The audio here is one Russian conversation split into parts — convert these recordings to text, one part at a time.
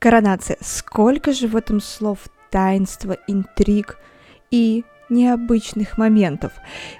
Коронация. Сколько же в этом слов таинства, интриг и необычных моментов.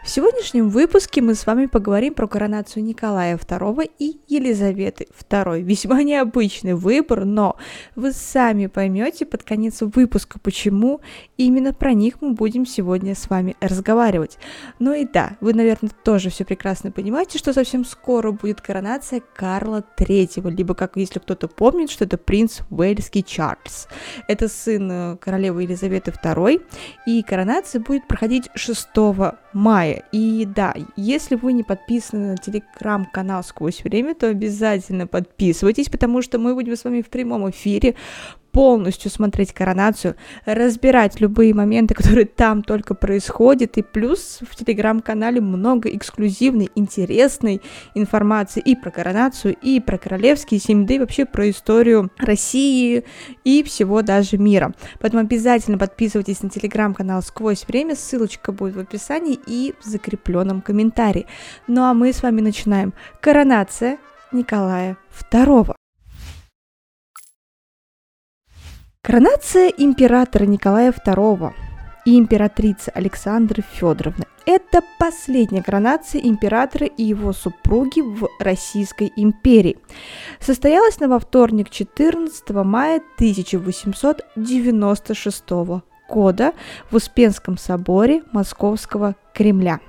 В сегодняшнем выпуске мы с вами поговорим про коронацию Николая II и Елизаветы II. Весьма необычный выбор, но вы сами поймете под конец выпуска, почему именно про них мы будем сегодня с вами разговаривать. Ну и да, вы, наверное, тоже все прекрасно понимаете, что совсем скоро будет коронация Карла III, либо, как если кто-то помнит, что это принц Уэльский Чарльз. Это сын э, королевы Елизаветы II, и коронация будет будет проходить 6 мая. И да, если вы не подписаны на телеграм-канал «Сквозь время», то обязательно подписывайтесь, потому что мы будем с вами в прямом эфире полностью смотреть коронацию, разбирать любые моменты, которые там только происходят, и плюс в телеграм-канале много эксклюзивной, интересной информации и про коронацию, и про королевские семьи, и вообще про историю России и всего даже мира. Поэтому обязательно подписывайтесь на телеграм-канал «Сквозь время», ссылочка будет в описании и в закрепленном комментарии. Ну а мы с вами начинаем. Коронация Николая II. Коронация императора Николая II и императрицы Александры Федоровны – это последняя коронация императора и его супруги в Российской империи. Состоялась она во вторник 14 мая 1896 года в Успенском соборе Московского Кремля.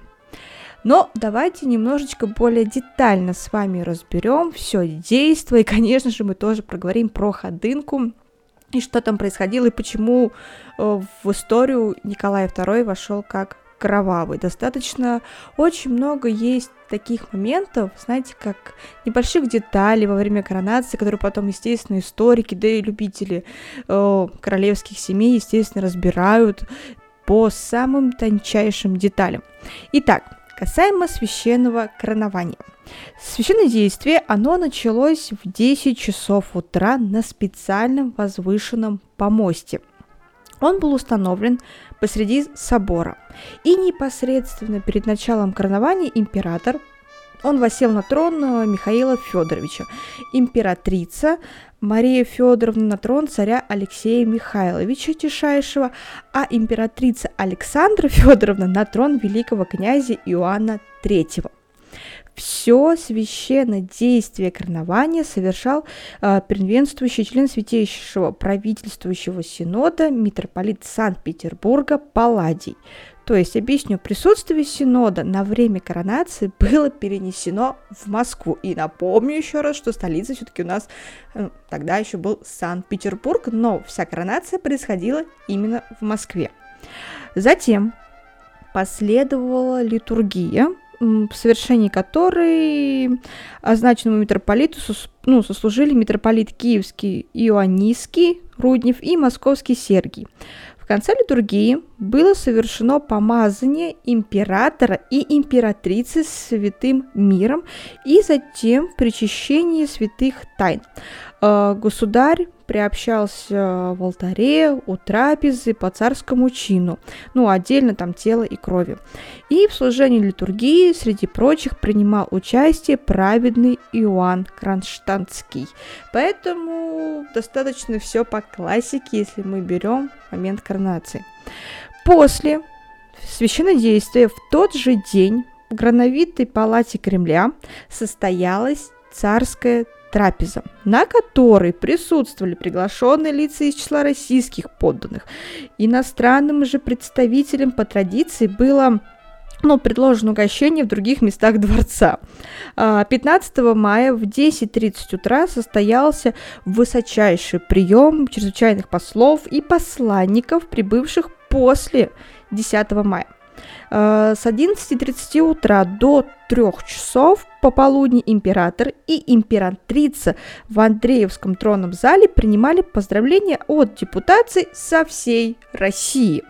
Но давайте немножечко более детально с вами разберем все действие, и, конечно же, мы тоже проговорим про ходынку и что там происходило, и почему э, в историю Николай II вошел как кровавый. Достаточно очень много есть таких моментов, знаете, как небольших деталей во время коронации, которые потом, естественно, историки, да и любители э, королевских семей, естественно, разбирают по самым тончайшим деталям. Итак, касаемо священного коронования – Священное действие, оно началось в 10 часов утра на специальном возвышенном помосте. Он был установлен посреди собора. И непосредственно перед началом коронования император, он восел на трон э, Михаила Федоровича. Императрица Мария Федоровна на трон царя Алексея Михайловича Тишайшего, а императрица Александра Федоровна на трон великого князя Иоанна III все священное действие коронования совершал э, первенствующий член Святейшего правительствующего синода митрополит Санкт-Петербурга Палладий. То есть, объясню, присутствие синода на время коронации было перенесено в Москву. И напомню еще раз, что столица все-таки у нас э, тогда еще был Санкт-Петербург, но вся коронация происходила именно в Москве. Затем последовала литургия, в совершении которой означенному митрополиту ну, сослужили митрополит Киевский Иоаннийский Руднев и Московский Сергий. В конце литургии было совершено помазание императора и императрицы святым миром и затем причащение святых тайн. Э, государь приобщался в алтаре у трапезы по царскому чину, ну, отдельно там тело и крови. И в служении литургии, среди прочих, принимал участие праведный Иоанн Кронштадтский. Поэтому достаточно все по классике, если мы берем момент коронации. После священнодействия в тот же день в Грановитой палате Кремля состоялась царская трапеза, на которой присутствовали приглашенные лица из числа российских подданных. Иностранным же представителям по традиции было ну, предложено угощение в других местах дворца. 15 а, мая в 10.30 утра состоялся высочайший прием чрезвычайных послов и посланников, прибывших после 10 мая. А, с 11.30 утра до 3 часов пополудни император и императрица в Андреевском тронном зале принимали поздравления от депутаций со всей России.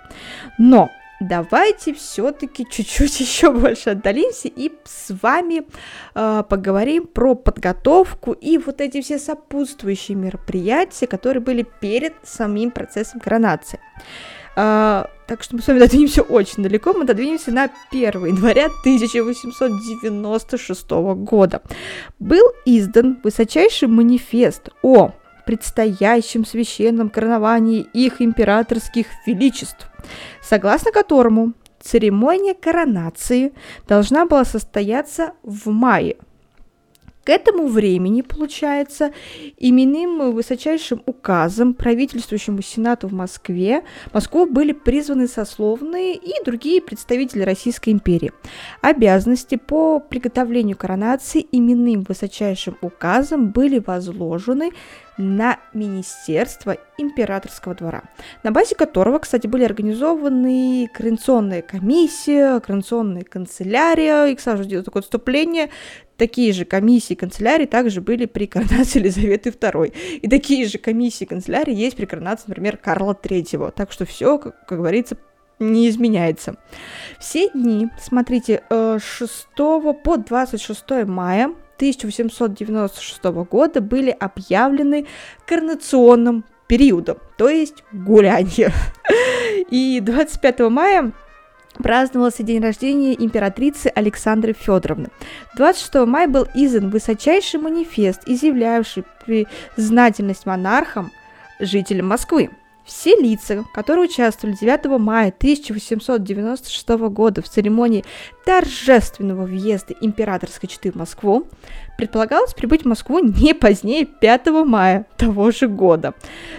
Но давайте все-таки чуть-чуть еще больше отдалимся и с вами э, поговорим про подготовку и вот эти все сопутствующие мероприятия, которые были перед самим процессом коронации. А, так что мы с вами додвинемся очень далеко. Мы додвинемся на 1 января 1896 года. Был издан высочайший манифест о предстоящем священном короновании их императорских величеств, согласно которому церемония коронации должна была состояться в мае – к этому времени, получается, именным высочайшим указом правительствующему Сенату в Москве Москву были призваны сословные и другие представители Российской империи. Обязанности по приготовлению коронации именным высочайшим указом были возложены на Министерство императорского двора, на базе которого, кстати, были организованы коронационная комиссия, коронационная канцелярия, и, кстати, такое отступление, такие же комиссии канцелярии также были при коронации Елизаветы II, и такие же комиссии канцелярии есть при коронации, например, Карла III, так что все, как, как говорится, не изменяется. Все дни, смотрите, 6 э, по 26 мая 1896 года были объявлены коронационным периодом, то есть гулянье. И 25 мая праздновался день рождения императрицы Александры Федоровны. 26 мая был издан высочайший манифест, изъявлявший признательность монархам, жителям Москвы. Все лица, которые участвовали 9 мая 1896 года в церемонии торжественного въезда императорской четы в Москву, предполагалось прибыть в Москву не позднее 5 мая того же года.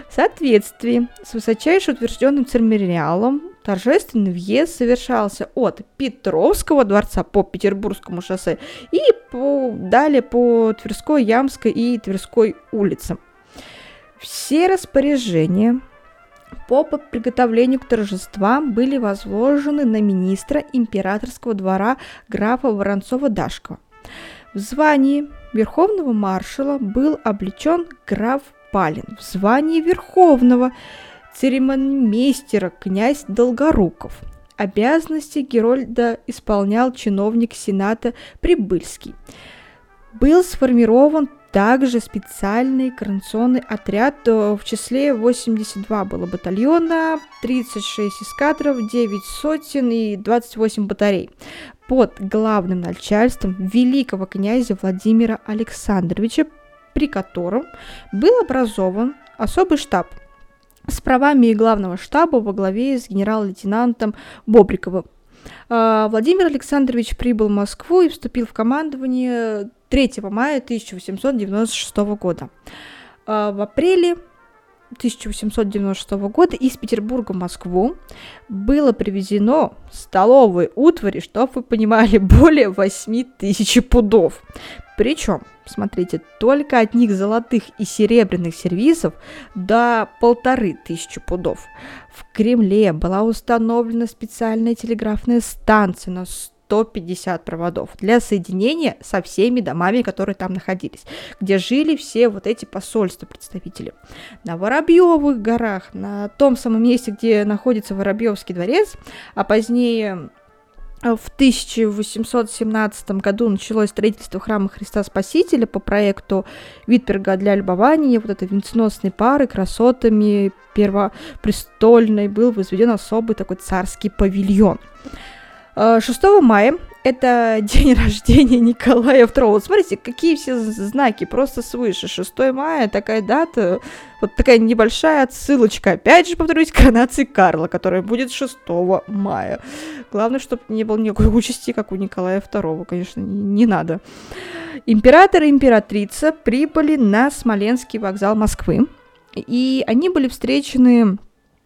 В соответствии с высочайше утвержденным церемониалом торжественный въезд совершался от Петровского дворца по Петербургскому шоссе и по, далее по Тверской, Ямской и Тверской улицам. Все распоряжения по приготовлению к торжествам были возложены на министра императорского двора графа Воронцова-Дашкова. В звании верховного маршала был облечен граф Палин, в звании верховного церемонимейстера князь Долгоруков. Обязанности Герольда исполнял чиновник Сената Прибыльский. Был сформирован также специальный коронационный отряд, в числе 82 было батальона, 36 эскадров, 9 сотен и 28 батарей под главным начальством великого князя Владимира Александровича, при котором был образован особый штаб с правами главного штаба во главе с генерал-лейтенантом Бобриковым. А, Владимир Александрович прибыл в Москву и вступил в командование 3 мая 1896 года. А, в апреле 1896 года из Петербурга в Москву было привезено столовые утвари, чтобы вы понимали, более 8 тысяч пудов. Причем, смотрите, только одних золотых и серебряных сервисов до полторы тысячи пудов. В Кремле была установлена специальная телеграфная станция на 150 проводов для соединения со всеми домами, которые там находились, где жили все вот эти посольства представители. На Воробьевых горах, на том самом месте, где находится Воробьевский дворец, а позднее в 1817 году началось строительство храма Христа Спасителя по проекту Витберга для любования. Вот этой венценосной пары красотами первопрестольной был возведен особый такой царский павильон. 6 э, мая это день рождения Николая II. Вот смотрите, какие все знаки просто свыше. 6 мая, такая дата, вот такая небольшая отсылочка. Опять же, повторюсь, коронации Карла, которая будет 6 мая. Главное, чтобы не было никакой участи, как у Николая II, конечно, не, не надо. Император и императрица прибыли на Смоленский вокзал Москвы, и они были встречены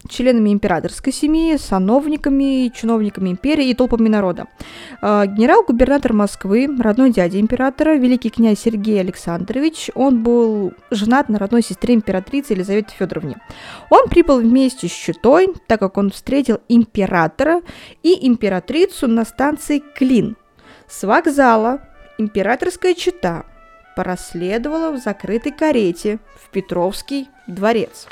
членами императорской семьи, сановниками, чиновниками империи и толпами народа. А, генерал-губернатор Москвы, родной дядя императора, великий князь Сергей Александрович, он был женат на родной сестре императрицы Елизавете Федоровне. Он прибыл вместе с Читой, так как он встретил императора и императрицу на станции Клин. С вокзала императорская чита проследовала в закрытой карете в Петровский дворец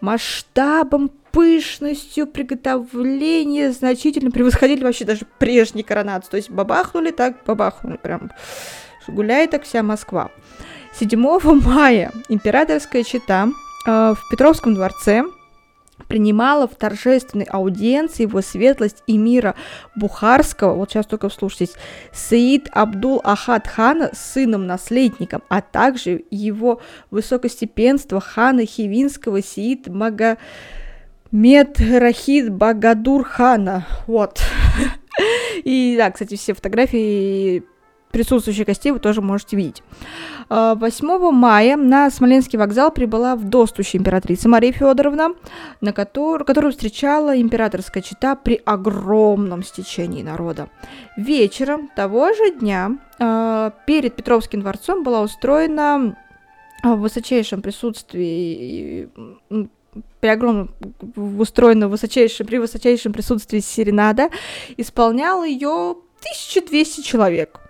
масштабом пышностью приготовления значительно превосходили вообще даже прежние коронации. То есть бабахнули так, бабахнули прям. Гуляет так вся Москва. 7 мая императорская чита э, в Петровском дворце принимала в торжественной аудиенции его светлость эмира Бухарского, вот сейчас только вслушайтесь, Саид Абдул Ахад хана с сыном-наследником, а также его высокостепенство хана Хивинского Саид Мага... Рахид Багадур хана, вот. И да, кстати, все фотографии присутствующих гостей вы тоже можете видеть. 8 а, мая на Смоленский вокзал прибыла вдостущая императрица Мария Федоровна, на которую, которую встречала императорская чита при огромном стечении народа. Вечером того же дня а, перед Петровским дворцом была устроена в высочайшем присутствии при огромном устроена высочайшем, при высочайшем присутствии серенада, исполнял ее 1200 человек.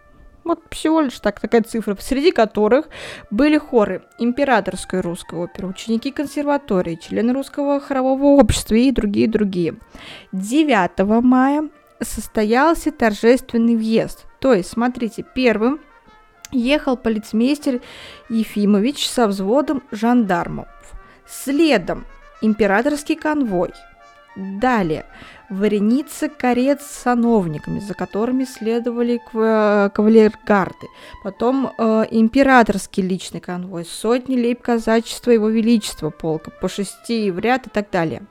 Вот всего лишь так, такая цифра, среди которых были хоры Императорской русской оперы, ученики консерватории, члены русского хорового общества и другие-другие. 9 мая состоялся торжественный въезд. То есть, смотрите, первым ехал полицмейстер Ефимович со взводом жандармов. Следом императорский конвой. Далее вереница карет с сановниками, за которыми следовали кавалергарды. Потом э, императорский личный конвой, сотни лейб казачества его величества полка, по шести в ряд и так далее.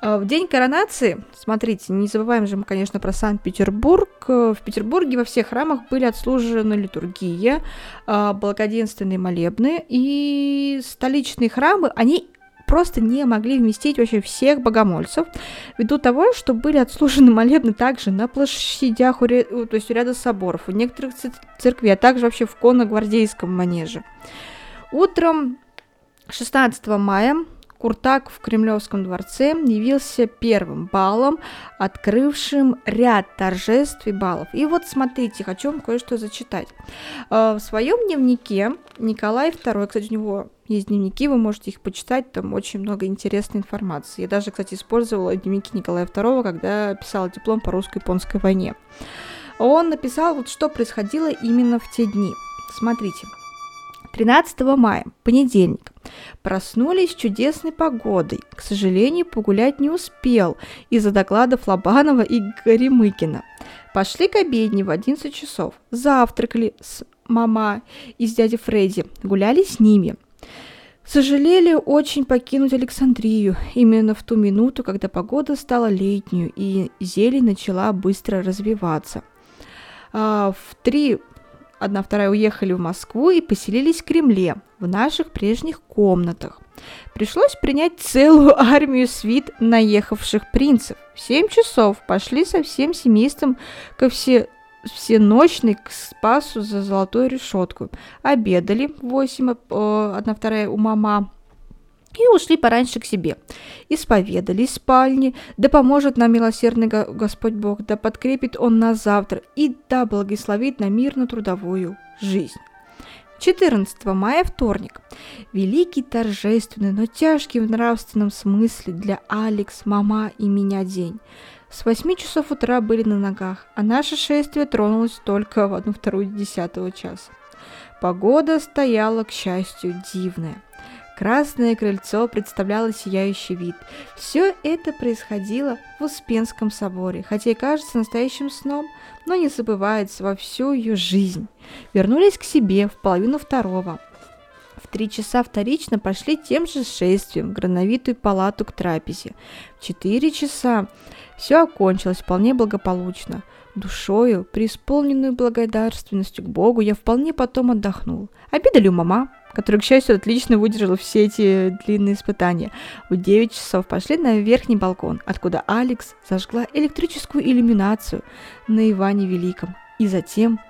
Э, в день коронации, смотрите, не забываем же мы, конечно, про Санкт-Петербург. Э, в Петербурге во всех храмах были отслужены литургия, э, благоденственные молебны, и столичные храмы, они просто не могли вместить вообще всех богомольцев, ввиду того, что были отслужены молебны также на площадях, то есть у ряда соборов, у некоторых церквей, а также вообще в конно-гвардейском манеже. Утром 16 мая Куртак в Кремлевском дворце явился первым балом, открывшим ряд торжеств и балов. И вот смотрите, хочу вам кое-что зачитать. Э, в своем дневнике Николай II, кстати, у него есть дневники, вы можете их почитать, там очень много интересной информации. Я даже, кстати, использовала дневники Николая II, когда писала диплом по русско-японской войне. Он написал, вот что происходило именно в те дни. Смотрите. 13 мая, понедельник. Проснулись чудесной погодой. К сожалению, погулять не успел из-за докладов Лобанова и Горемыкина. Пошли к обедне в 11 часов. Завтракали с мама и с дядей Фредди. Гуляли с ними. Сожалели очень покинуть Александрию именно в ту минуту, когда погода стала летнюю и зелень начала быстро развиваться. А, в три одна вторая уехали в Москву и поселились в Кремле, в наших прежних комнатах. Пришлось принять целую армию свит наехавших принцев. В семь часов пошли со всем семейством ко все всеночный к Спасу за золотую решетку. Обедали в восемь, э, одна вторая у мама, и ушли пораньше к себе. Исповедались в спальне, да поможет нам милосердный Господь Бог, да подкрепит Он нас завтра, и да благословит на мирно-трудовую жизнь. 14 мая, вторник. Великий, торжественный, но тяжкий в нравственном смысле для Алекс, мама и меня день. С 8 часов утра были на ногах, а наше шествие тронулось только в одну-вторую десятого часа. Погода стояла, к счастью, дивная. Красное крыльцо представляло сияющий вид. Все это происходило в Успенском соборе, хотя и кажется настоящим сном, но не забывается во всю ее жизнь. Вернулись к себе в половину второго. В три часа вторично пошли тем же шествием в грановитую палату к трапезе. В четыре часа все окончилось вполне благополучно. Душою, преисполненную благодарственностью к Богу, я вполне потом отдохнул. Обедали у мама, который, к счастью, отлично выдержал все эти длинные испытания. В 9 часов пошли на верхний балкон, откуда Алекс зажгла электрическую иллюминацию на Иване Великом. И затем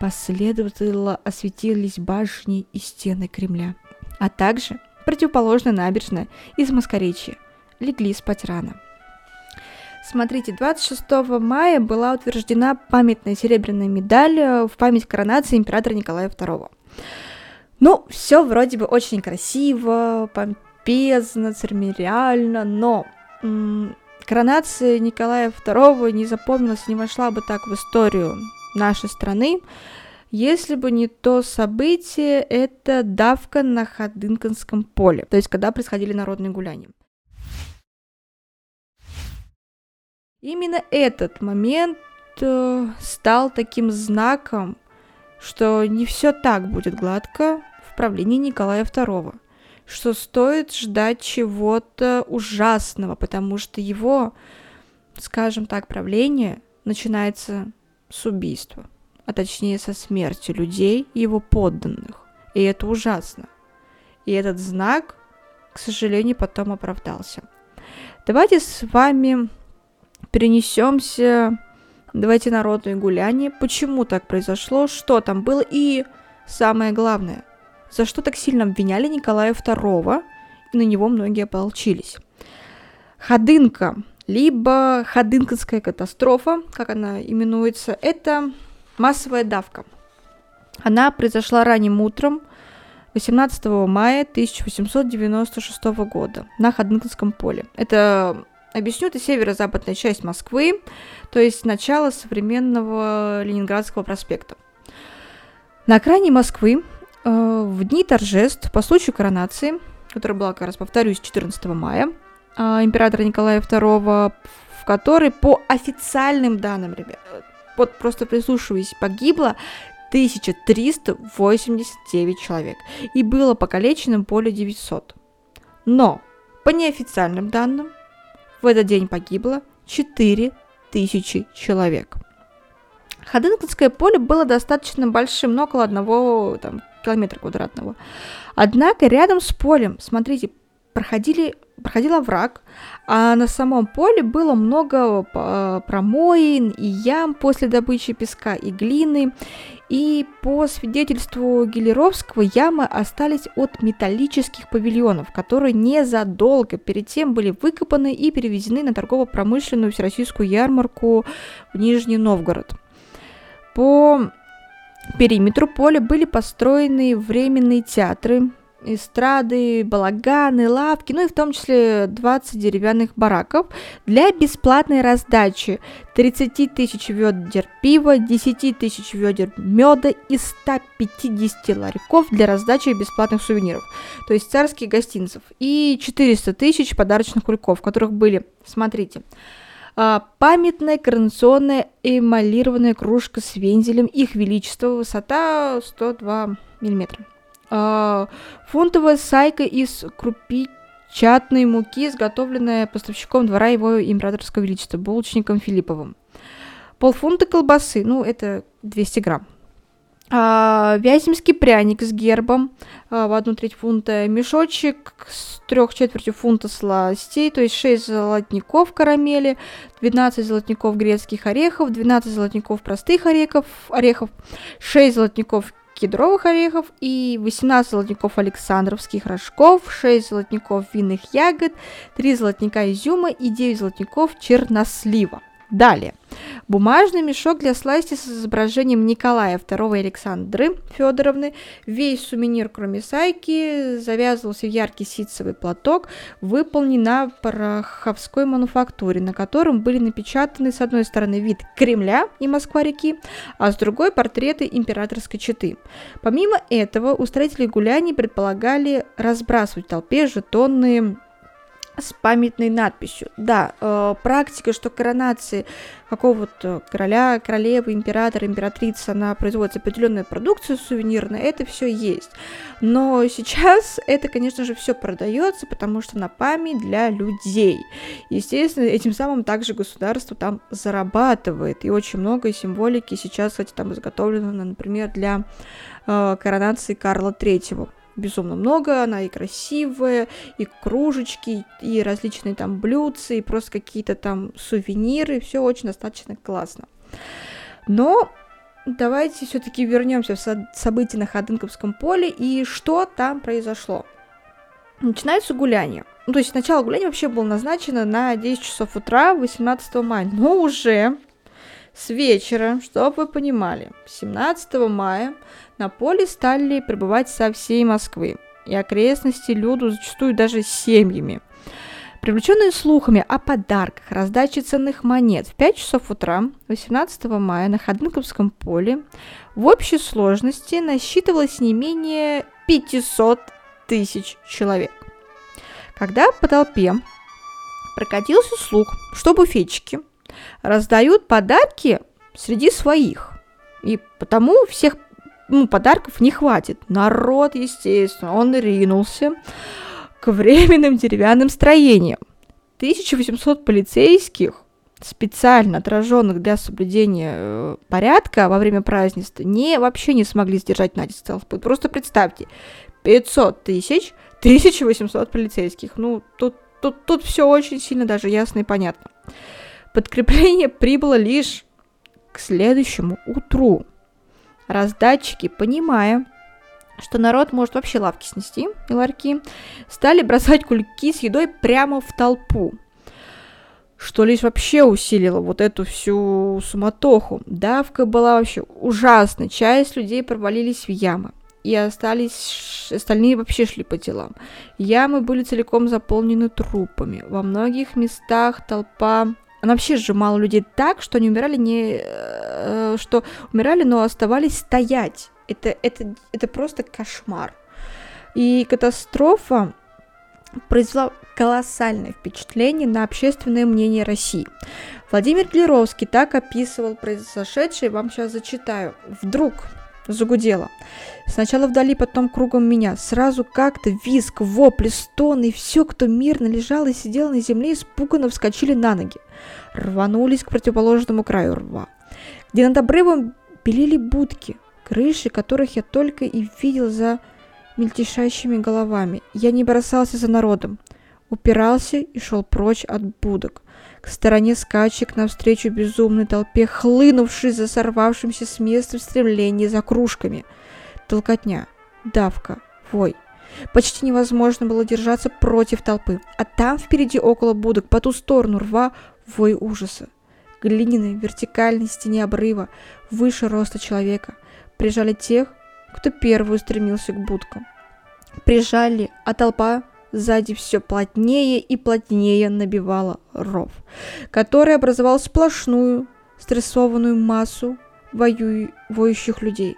последовательно осветились башни и стены Кремля. А также противоположная набережная из Москоречья. Легли спать рано. Смотрите, 26 мая была утверждена памятная серебряная медаль в память коронации императора Николая II. Ну, все вроде бы очень красиво, помпезно, церемониально, но м- коронация Николая II не запомнилась, не вошла бы так в историю нашей страны, если бы не то событие, это давка на Ходынкинском поле, то есть когда происходили народные гуляния. Именно этот момент э, стал таким знаком, что не все так будет гладко правлении Николая II, что стоит ждать чего-то ужасного, потому что его, скажем так, правление начинается с убийства, а точнее со смерти людей и его подданных. И это ужасно. И этот знак, к сожалению, потом оправдался. Давайте с вами перенесемся, давайте народные гуляния, почему так произошло, что там было и самое главное, за что так сильно обвиняли Николая II, и на него многие ополчились. Ходынка, либо ходынковская катастрофа, как она именуется, это массовая давка. Она произошла ранним утром 18 мая 1896 года на Ходынковском поле. Это Объясню, это северо-западная часть Москвы, то есть начало современного Ленинградского проспекта. На окраине Москвы в дни торжеств по случаю коронации, которая была, как раз повторюсь, 14 мая, э, императора Николая II, в которой по официальным данным, ребят, вот просто прислушиваясь, погибло 1389 человек и было покалечено более 900. Но по неофициальным данным в этот день погибло 4000 человек. Ходынкинское поле было достаточно большим, но около одного там, километра квадратного. Однако рядом с полем, смотрите, проходили, проходил овраг, а на самом поле было много э, промоин и ям после добычи песка и глины, и по свидетельству Гелеровского, ямы остались от металлических павильонов, которые незадолго перед тем были выкопаны и перевезены на торгово-промышленную всероссийскую ярмарку в Нижний Новгород. По периметру поля были построены временные театры, эстрады, балаганы, лавки, ну и в том числе 20 деревянных бараков для бесплатной раздачи. 30 тысяч ведер пива, 10 тысяч ведер меда и 150 ларьков для раздачи бесплатных сувениров, то есть царских гостинцев, и 400 тысяч подарочных кульков, в которых были, смотрите, памятная коронационная эмалированная кружка с вензелем их величества, высота 102 миллиметра. А, фунтовая сайка из крупичатной муки, изготовленная поставщиком двора его императорского величества, булочником Филипповым. Полфунта колбасы, ну, это 200 грамм. А, вяземский пряник с гербом а, в одну треть фунта, мешочек с трех четвертью фунта сластей, то есть 6 золотников карамели, 12 золотников грецких орехов, 12 золотников простых орехов, орехов 6 золотников кедровых орехов и 18 золотников александровских рожков, 6 золотников винных ягод, 3 золотника изюма и 9 золотников чернослива. Далее. Бумажный мешок для сласти с изображением Николая II Александры Федоровны. Весь сувенир, кроме сайки, завязывался в яркий ситцевый платок, выполнен на пороховской мануфактуре, на котором были напечатаны с одной стороны вид Кремля и Москва-реки, а с другой портреты императорской четы. Помимо этого, устроители гуляний предполагали разбрасывать в толпе жетонные с памятной надписью. Да, э, практика, что коронации какого-то короля, королевы, императора, императрицы, она производится определенная продукция сувенирная, это все есть. Но сейчас это, конечно же, все продается, потому что на память для людей. Естественно, этим самым также государство там зарабатывает. И очень много символики сейчас, кстати, там изготовлено, например, для э, коронации Карла Третьего безумно много, она и красивая, и кружечки, и различные там блюдца, и просто какие-то там сувениры, все очень достаточно классно. Но давайте все-таки вернемся в события на Ходынковском поле и что там произошло. Начинается гуляние. Ну, то есть начало гуляния вообще было назначено на 10 часов утра 18 мая, но уже с вечера, чтобы вы понимали, 17 мая на поле стали прибывать со всей Москвы и окрестности люду, зачастую даже семьями. Привлеченные слухами о подарках, раздаче ценных монет в 5 часов утра 18 мая на Ходынковском поле в общей сложности насчитывалось не менее 500 тысяч человек. Когда по толпе прокатился слух, что буфетчики раздают подарки среди своих. И потому всех ну, подарков не хватит. Народ, естественно, он ринулся к временным деревянным строениям. 1800 полицейских, специально отраженных для соблюдения э, порядка во время празднества, не, вообще не смогли сдержать натиск толпы. Просто представьте, 500 тысяч, 1800 полицейских. Ну, тут, тут, тут все очень сильно даже ясно и понятно. Подкрепление прибыло лишь к следующему утру. Раздатчики, понимая, что народ может вообще лавки снести и ларьки, стали бросать кульки с едой прямо в толпу, что лишь вообще усилило вот эту всю суматоху. Давка была вообще ужасной, часть людей провалились в ямы, и остались остальные вообще шли по делам. Ямы были целиком заполнены трупами. Во многих местах толпа она вообще сжимала людей так, что они умирали не... Э, что умирали, но оставались стоять. Это, это, это просто кошмар. И катастрофа произвела колоссальное впечатление на общественное мнение России. Владимир Глеровский так описывал произошедшее, вам сейчас зачитаю. Вдруг загудело. Сначала вдали, потом кругом меня. Сразу как-то визг, вопли, стоны, и все, кто мирно лежал и сидел на земле, испуганно вскочили на ноги. Рванулись к противоположному краю рва, где над обрывом белели будки, крыши которых я только и видел за мельтешащими головами. Я не бросался за народом, упирался и шел прочь от будок к стороне скачек навстречу безумной толпе, хлынувшей за сорвавшимся с места в стремлении за кружками. Толкотня, давка, вой. Почти невозможно было держаться против толпы, а там впереди около будок, по ту сторону рва, вой ужаса. Глиняной вертикальной стене обрыва, выше роста человека, прижали тех, кто первый устремился к будкам. Прижали, а толпа сзади все плотнее и плотнее набивала ров, который образовал сплошную стрессованную массу воюю... воющих людей.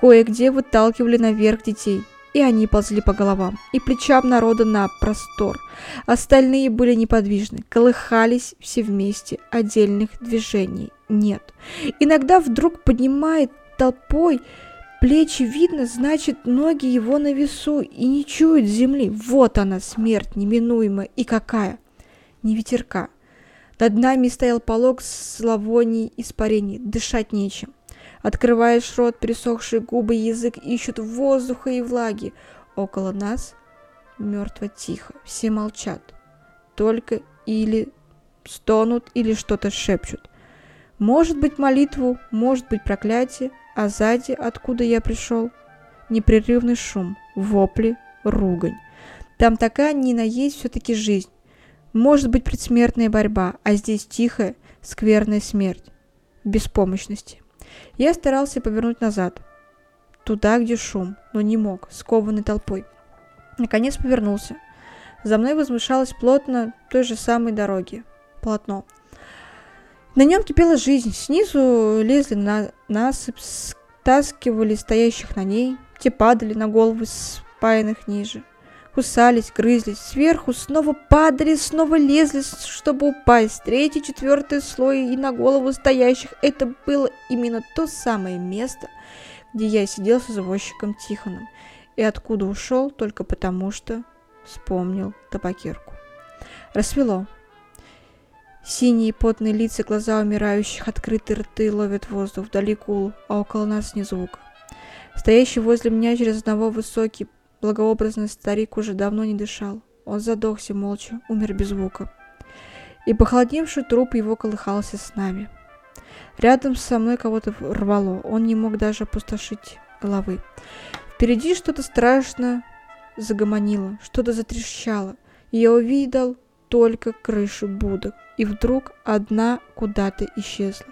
Кое-где выталкивали наверх детей, и они ползли по головам и плечам народа на простор. Остальные были неподвижны, колыхались все вместе, отдельных движений нет. Иногда вдруг поднимает толпой Плечи видно, значит, ноги его на весу и не чуют земли. Вот она, смерть неминуемая. И какая? Не ветерка. Над нами стоял полог зловоний испарений. Дышать нечем. Открываешь рот, пересохшие губы, язык ищут воздуха и влаги. Около нас мертво тихо. Все молчат. Только или стонут, или что-то шепчут. Может быть молитву, может быть проклятие, а сзади, откуда я пришел, непрерывный шум, вопли, ругань. Там такая ни на есть все-таки жизнь. Может быть предсмертная борьба, а здесь тихая, скверная смерть. Беспомощности. Я старался повернуть назад. Туда, где шум, но не мог, скованный толпой. Наконец повернулся. За мной возвышалось плотно той же самой дороги. Полотно. На нем кипела жизнь. Снизу лезли на насыпь, стаскивали стоящих на ней. Те падали на головы спаянных ниже. Кусались, грызлись. Сверху снова падали, снова лезли, чтобы упасть. Третий, четвертый слой и на голову стоящих. Это было именно то самое место, где я сидел с извозчиком Тихоном. И откуда ушел только потому, что вспомнил табакерку. Рассвело. Синие потные лица, глаза умирающих, открытые рты ловят воздух, вдали кул, а около нас ни звука. Стоящий возле меня через одного высокий, благообразный старик уже давно не дышал. Он задохся молча, умер без звука. И похолодевший труп его колыхался с нами. Рядом со мной кого-то рвало, он не мог даже опустошить головы. Впереди что-то страшно загомонило, что-то затрещало. И я увидел только крыши будок, и вдруг одна куда-то исчезла,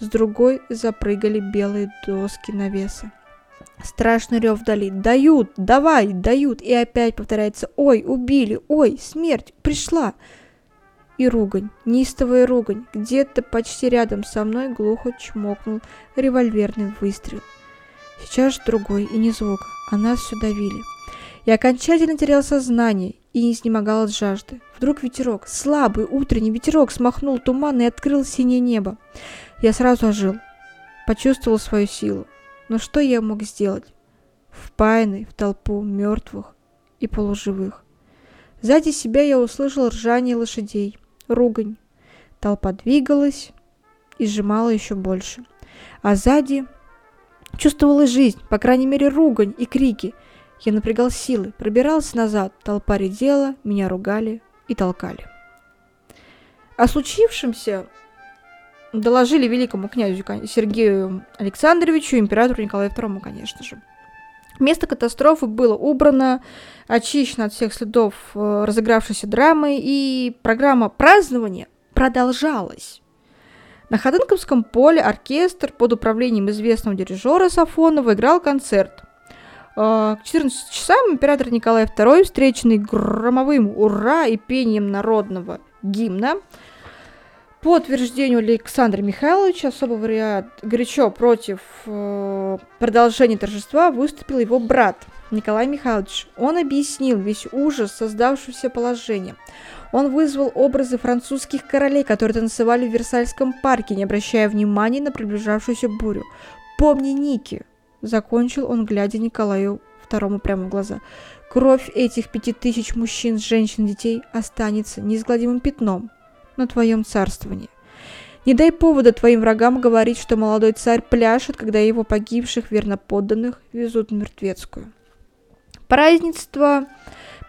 с другой запрыгали белые доски навеса. Страшный рев вдали. «Дают! Давай! Дают!» И опять повторяется «Ой, убили! Ой, смерть! Пришла!» И ругань, неистовая ругань. Где-то почти рядом со мной глухо чмокнул револьверный выстрел. Сейчас же другой, и не звука, а нас все давили. Я окончательно терял сознание и не изнемогал от жажды. Вдруг ветерок, слабый утренний ветерок, смахнул туман и открыл синее небо. Я сразу ожил, почувствовал свою силу. Но что я мог сделать? Впаянный в толпу мертвых и полуживых. Сзади себя я услышал ржание лошадей, ругань. Толпа двигалась и сжимала еще больше. А сзади чувствовалась жизнь, по крайней мере ругань и крики. Я напрягал силы, пробирался назад, толпа редела, меня ругали и толкали. О случившемся доложили великому князю Сергею Александровичу, императору Николаю II, конечно же. Место катастрофы было убрано, очищено от всех следов э, разыгравшейся драмы, и программа празднования продолжалась. На Ходынковском поле оркестр под управлением известного дирижера Сафонова играл концерт. Э, к 14 часам император Николай II, встреченный громовым «Ура!» и пением народного гимна, по утверждению Александра Михайловича, особо горячо против э, продолжения торжества выступил его брат Николай Михайлович. Он объяснил весь ужас создавшегося положения. Он вызвал образы французских королей, которые танцевали в Версальском парке, не обращая внимания на приближавшуюся бурю. «Помни, Ники!» – закончил он, глядя Николаю второму прямо в глаза. «Кровь этих пяти тысяч мужчин, женщин, детей останется неизгладимым пятном на твоем царствовании. Не дай повода твоим врагам говорить, что молодой царь пляшет, когда его погибших верноподданных везут в мертвецкую. Празднества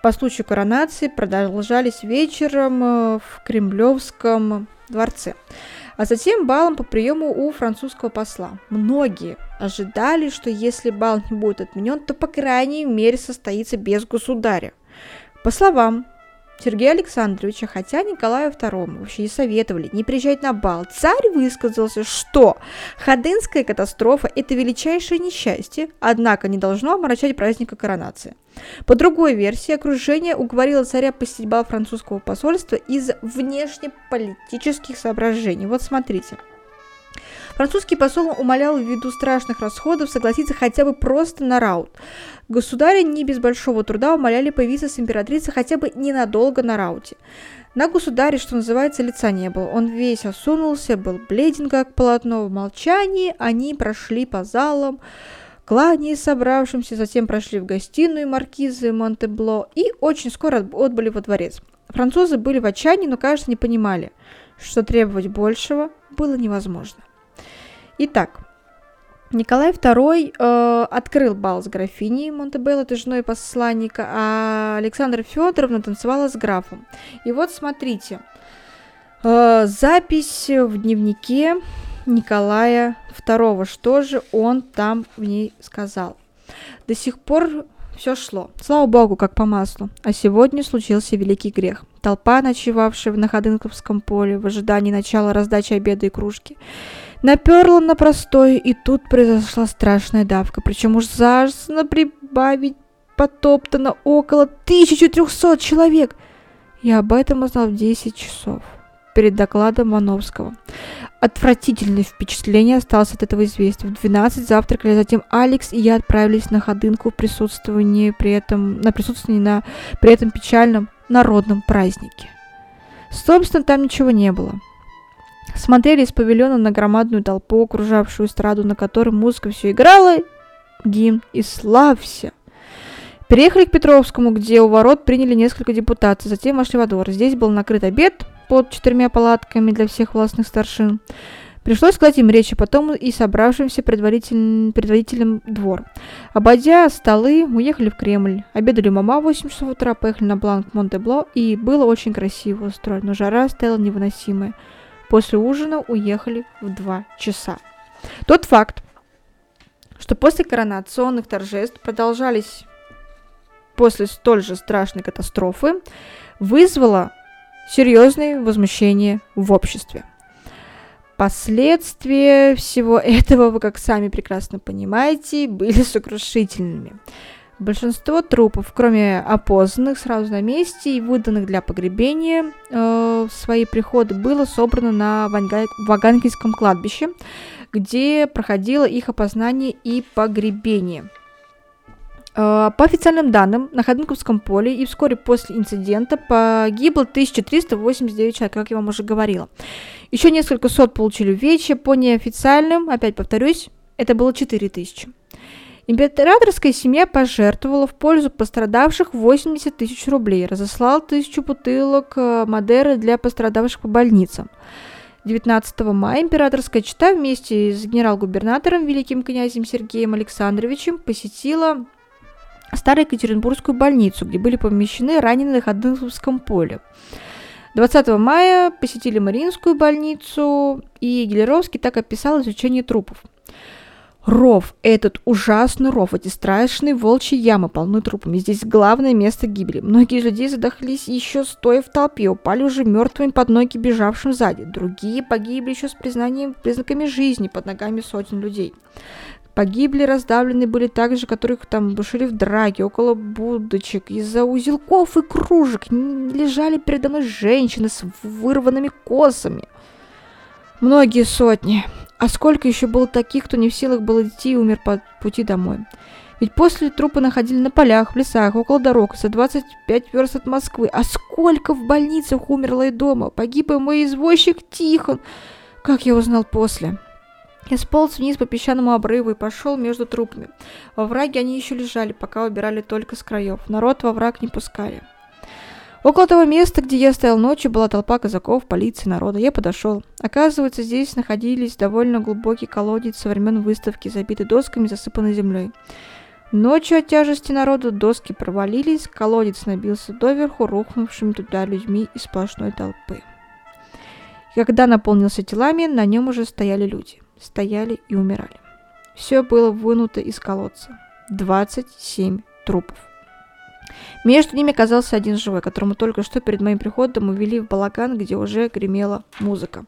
по случаю коронации продолжались вечером э, в Кремлевском дворце, а затем балом по приему у французского посла. Многие ожидали, что если бал не будет отменен, то по крайней мере состоится без государя. По словам Сергея Александровича, хотя Николаю II вообще не советовали не приезжать на бал, царь высказался, что Ходынская катастрофа – это величайшее несчастье, однако не должно омрачать праздника коронации. По другой версии, окружение уговорило царя посетить бал французского посольства из внешнеполитических соображений. Вот смотрите – Французский посол умолял ввиду страшных расходов согласиться хотя бы просто на раут. Государи не без большого труда умоляли появиться с императрицей хотя бы ненадолго на рауте. На государе, что называется, лица не было. Он весь осунулся, был бледен как полотно. В молчании они прошли по залам, кланяясь собравшимся, затем прошли в гостиную маркизы Монтебло и очень скоро отбыли во дворец. Французы были в отчаянии, но, кажется, не понимали, что требовать большего было невозможно. Итак, Николай II э, открыл бал с графиней Монтебелло, ты женой посланника, а Александра Федоровна танцевала с графом. И вот смотрите, э, запись в дневнике Николая II, что же он там в ней сказал. До сих пор все шло, слава богу, как по маслу. А сегодня случился великий грех. Толпа, ночевавшая на Ходынковском поле в ожидании начала раздачи обеда и кружки, Наперла на простой, и тут произошла страшная давка. Причем уж ужасно прибавить потоптано около 1300 человек. Я об этом узнал в 10 часов перед докладом Вановского. Отвратительное впечатление осталось от этого известия. В 12 завтракали, затем Алекс и я отправились на ходынку в присутствовании при этом, на присутствовании на при этом печальном народном празднике. Собственно, там ничего не было. Смотрели из павильона на громадную толпу, окружавшую эстраду, на которой музыка все играла, гимн и славься. Переехали к Петровскому, где у ворот приняли несколько депутаций, затем вошли во двор. Здесь был накрыт обед под четырьмя палатками для всех властных старшин. Пришлось сказать им речь, а потом и собравшимся предваритель... предводителям двор. Обойдя столы, уехали в Кремль. Обедали мама в 8 часов утра, поехали на Бланк Монтебло, и было очень красиво устроено, но жара стояла невыносимая. После ужина уехали в 2 часа. Тот факт, что после коронационных торжеств продолжались после столь же страшной катастрофы, вызвало серьезное возмущение в обществе. Последствия всего этого, вы как сами прекрасно понимаете, были сокрушительными. Большинство трупов, кроме опознанных сразу на месте и выданных для погребения э, в свои приходы, было собрано на Ванга... Ваганкинском кладбище, где проходило их опознание и погребение. По официальным данным, на Ходынковском поле и вскоре после инцидента погибло 1389 человек, как я вам уже говорила. Еще несколько сот получили увечья, по неофициальным, опять повторюсь, это было 4000. Императорская семья пожертвовала в пользу пострадавших 80 тысяч рублей, разослала тысячу бутылок э, Мадеры для пострадавших по больницам. 19 мая императорская чита вместе с генерал-губернатором великим князем Сергеем Александровичем посетила Старую Екатеринбургскую больницу, где были помещены раненые на Ходынковском поле. 20 мая посетили Мариинскую больницу, и Гелеровский так описал изучение трупов – Ров, этот ужасный ров, эти страшные волчьи ямы полны трупами. Здесь главное место гибели. Многие людей задохлись еще стоя в толпе, упали уже мертвыми под ноги бежавшим сзади. Другие погибли еще с признанием, признаками жизни под ногами сотен людей. Погибли, раздавлены были также, которых там душили в драке, около будочек. Из-за узелков и кружек лежали передо мной женщины с вырванными косами. Многие сотни. А сколько еще было таких, кто не в силах был идти и умер по пути домой? Ведь после трупы находили на полях, в лесах, около дорог, за 25 верст от Москвы. А сколько в больницах умерло и дома? Погиб и мой извозчик Тихон. Как я узнал после? Я сполз вниз по песчаному обрыву и пошел между трупами. Во враге они еще лежали, пока убирали только с краев. Народ во враг не пускали. Около того места, где я стоял ночью, была толпа казаков, полиции, народа. Я подошел. Оказывается, здесь находились довольно глубокий колодец со времен выставки, забитый досками, засыпанный землей. Ночью от тяжести народа доски провалились, колодец набился доверху, рухнувшими туда людьми из сплошной толпы. И когда наполнился телами, на нем уже стояли люди. Стояли и умирали. Все было вынуто из колодца. 27 трупов. Между ними оказался один живой, которому только что перед моим приходом увели в балаган, где уже гремела музыка.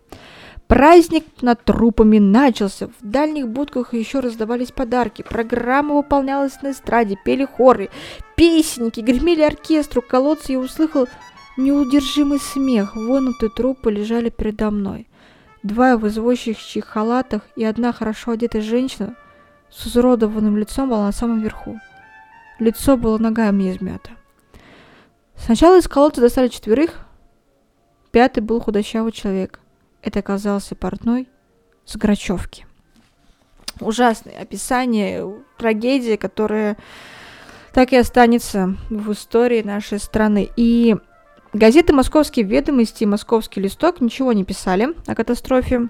Праздник над трупами начался. В дальних будках еще раздавались подарки. Программа выполнялась на эстраде, пели хоры, песенники, гремели оркестру. Колодцы я услышал неудержимый смех. Вонутые трупы лежали передо мной. Два в извозчичьих халатах и одна хорошо одетая женщина с изуродованным лицом была на самом верху. Лицо было ногами измято. Сначала из колодца достали четверых. Пятый был худощавый человек. Это оказался портной с Грачевки. Ужасное описание трагедии, которая так и останется в истории нашей страны. И газеты «Московские ведомости» и «Московский листок» ничего не писали о катастрофе.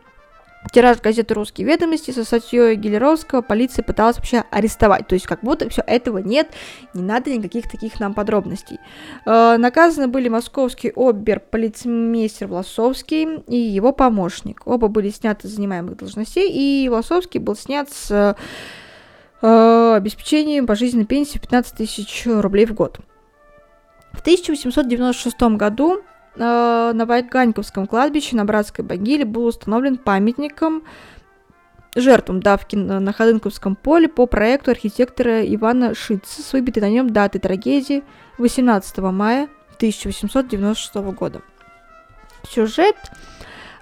Тираж газеты «Русские ведомости» со статьей Гелеровского полиция пыталась вообще арестовать. То есть как будто все этого нет, не надо никаких таких нам подробностей. Э, наказаны были московский обер-полицмейстер Власовский и его помощник. Оба были сняты с занимаемых должностей, и Власовский был снят с э, обеспечением пожизненной пенсии в 15 тысяч рублей в год. В 1896 году Э, на Вайганьковском кладбище на Братской могиле был установлен памятником жертвам давки на Ходынковском поле по проекту архитектора Ивана Шица с выбитой на нем даты трагедии 18 мая 1896 года. Сюжет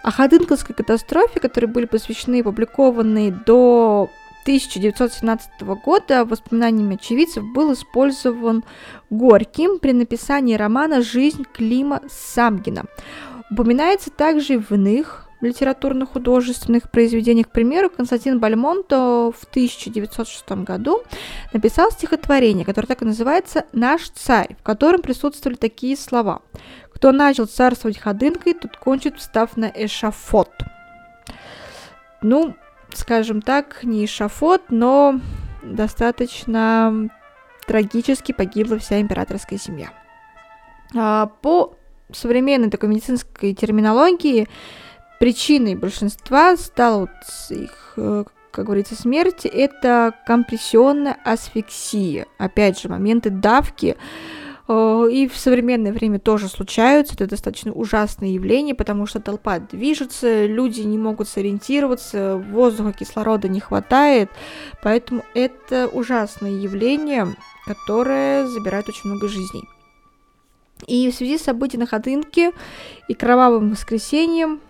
о Ходынковской катастрофе, которые были посвящены и опубликованы до 1917 года воспоминаниями очевидцев был использован Горьким при написании романа «Жизнь Клима Самгина». Упоминается также и в иных литературных художественных произведениях. К примеру, Константин Бальмонто в 1906 году написал стихотворение, которое так и называется «Наш царь», в котором присутствовали такие слова. «Кто начал царствовать ходынкой, тот кончит, встав на эшафот». Ну, скажем так, не шафот, но достаточно трагически погибла вся императорская семья. А, по современной такой медицинской терминологии причиной большинства стала вот их, э, как говорится, смерти, это компрессионная асфиксия. Опять же, моменты давки, и в современное время тоже случаются. Это достаточно ужасное явление, потому что толпа движется, люди не могут сориентироваться, воздуха, кислорода не хватает. Поэтому это ужасное явление, которое забирает очень много жизней. И в связи с событиями на Ходынке и кровавым воскресеньем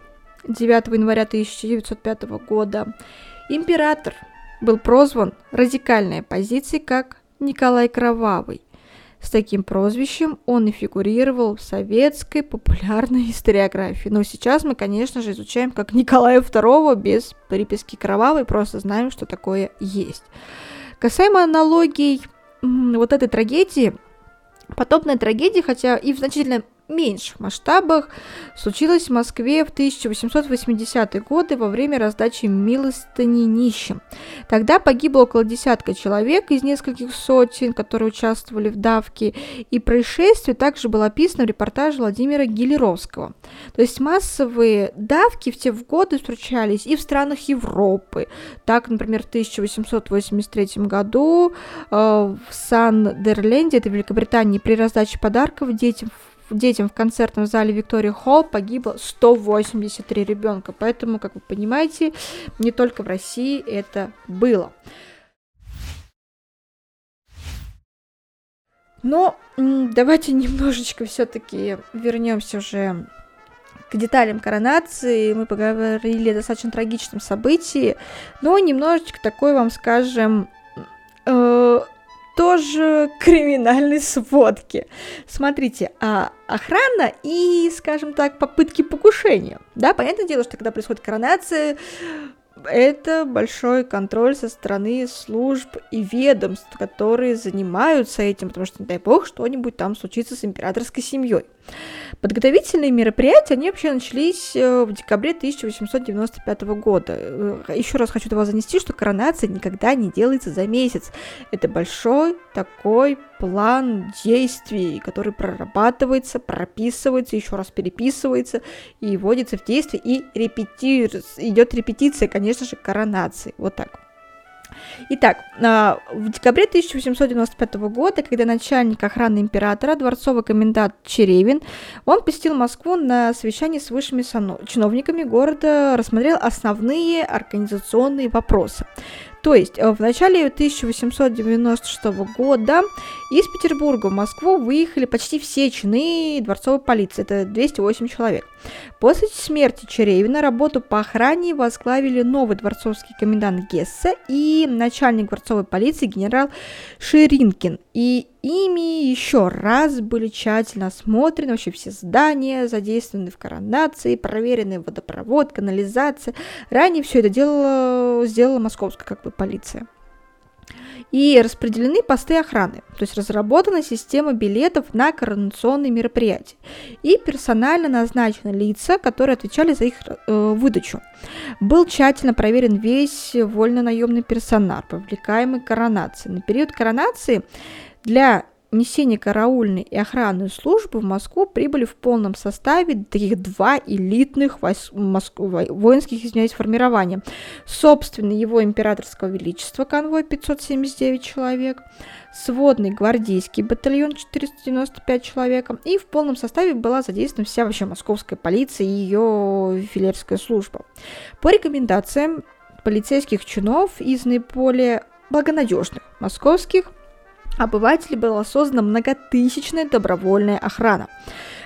9 января 1905 года император был прозван радикальной оппозицией как Николай Кровавый. С таким прозвищем он и фигурировал в советской популярной историографии. Но сейчас мы, конечно же, изучаем как Николая II без приписки кровавый, просто знаем, что такое есть. Касаемо аналогий вот этой трагедии, подобная трагедия, хотя и в значительно меньших масштабах случилось в Москве в 1880-е годы во время раздачи милостыни нищим. Тогда погибло около десятка человек из нескольких сотен, которые участвовали в давке, и происшествие также было описано в репортаже Владимира Гелеровского. То есть массовые давки в те годы встречались и в странах Европы. Так, например, в 1883 году э, в Сан-Дерленде, это Великобритании, при раздаче подарков детям детям в концертном зале Виктория Холл погибло 183 ребенка. Поэтому, как вы понимаете, не только в России это было. Но давайте немножечко все-таки вернемся уже к деталям коронации. Мы поговорили о достаточно трагичном событии, но немножечко такой вам скажем тоже криминальной сводки. Смотрите, а охрана и, скажем так, попытки покушения. Да, понятное дело, что когда происходит коронация, это большой контроль со стороны служб и ведомств, которые занимаются этим, потому что, не дай бог, что-нибудь там случится с императорской семьей. Подготовительные мероприятия, они вообще начались э, в декабре 1895 года. Э, Еще раз хочу до вас занести, что коронация никогда не делается за месяц. Это большой такой план действий, который прорабатывается, прописывается, еще раз переписывается и вводится в действие, и репетируется, идет репетиция, конечно же, коронации. Вот так. Итак, а, в декабре 1895 года, когда начальник охраны императора, дворцовый комендант Черевин, он посетил Москву на совещании с высшими чиновниками города, рассмотрел основные организационные вопросы. То есть э, в начале 1896 года из Петербурга в Москву выехали почти все чины дворцовой полиции, это 208 человек. После смерти Черевина работу по охране возглавили новый дворцовский комендант Гесса и начальник дворцовой полиции генерал Ширинкин. И ими еще раз были тщательно осмотрены вообще все здания, задействованы в коронации, проверены водопровод, канализация. Ранее все это делала, сделала московская как бы полиция и распределены посты охраны, то есть разработана система билетов на коронационные мероприятия, и персонально назначены лица, которые отвечали за их э, выдачу. Был тщательно проверен весь вольно-наемный персонал, привлекаемый к коронации. На период коронации для несения караульной и охранной службы в Москву прибыли в полном составе таких два элитных войск, Моск... воинских извиняюсь, формирования. Собственно, его императорского величества конвой 579 человек, сводный гвардейский батальон 495 человек, и в полном составе была задействована вся вообще московская полиция и ее филерская служба. По рекомендациям полицейских чинов из наиболее благонадежных московских обывателей была создана многотысячная добровольная охрана,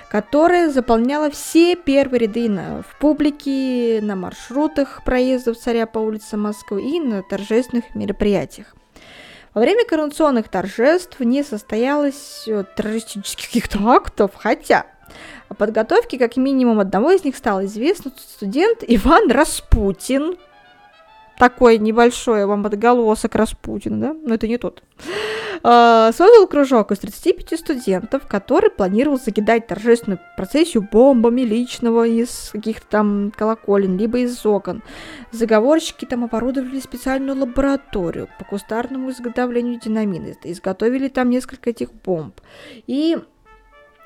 которая заполняла все первые ряды на, в публике, на маршрутах проездов царя по улице Москвы и на торжественных мероприятиях. Во время коронационных торжеств не состоялось э, террористических каких-то актов, хотя о подготовке как минимум одного из них стало известно студент Иван Распутин, такой небольшой вам отголосок Распутина, да? Но это не тот. А, создал кружок из 35 студентов, который планировал закидать торжественную процессию бомбами личного из каких-то там колоколен, либо из окон. Заговорщики там оборудовали специальную лабораторию по кустарному изготовлению динамина. Изготовили там несколько этих бомб. И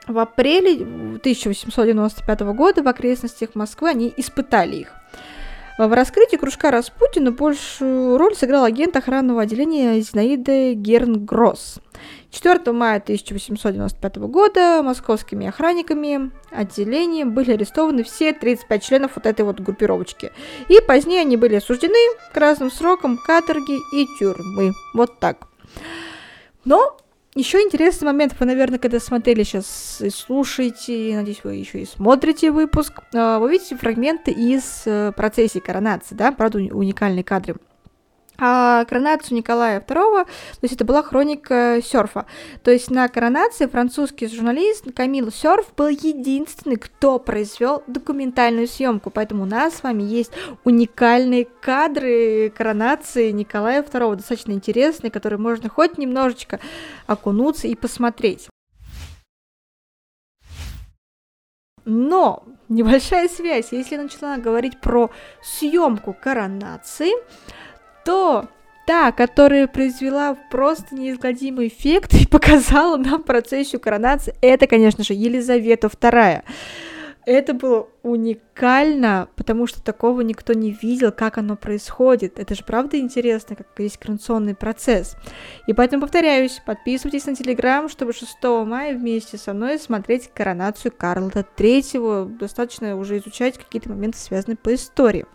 в апреле 1895 года в окрестностях Москвы они испытали их. В раскрытии кружка Распутина большую роль сыграл агент охранного отделения Зинаида Гернгросс. 4 мая 1895 года московскими охранниками отделения были арестованы все 35 членов вот этой вот группировочки. И позднее они были осуждены к разным срокам каторги и тюрьмы. Вот так. Но еще интересный момент, вы, наверное, когда смотрели сейчас и слушаете, надеюсь, вы еще и смотрите выпуск, а, вы видите фрагменты из э, процессии коронации, да, правда, уникальные кадры. А коронацию Николая II, то есть это была хроника серфа. То есть на коронации французский журналист Камил Серф был единственный, кто произвел документальную съемку, поэтому у нас с вами есть уникальные кадры коронации Николая II, достаточно интересные, которые можно хоть немножечко окунуться и посмотреть. Но небольшая связь, если я начала говорить про съемку коронации, то та, которая произвела просто неизгладимый эффект и показала нам процессию коронации, это, конечно же, Елизавета II. Это было уникально, потому что такого никто не видел, как оно происходит. Это же правда интересно, как весь коронационный процесс. И поэтому повторяюсь, подписывайтесь на Телеграм, чтобы 6 мая вместе со мной смотреть коронацию Карла III. Достаточно уже изучать какие-то моменты, связанные по истории.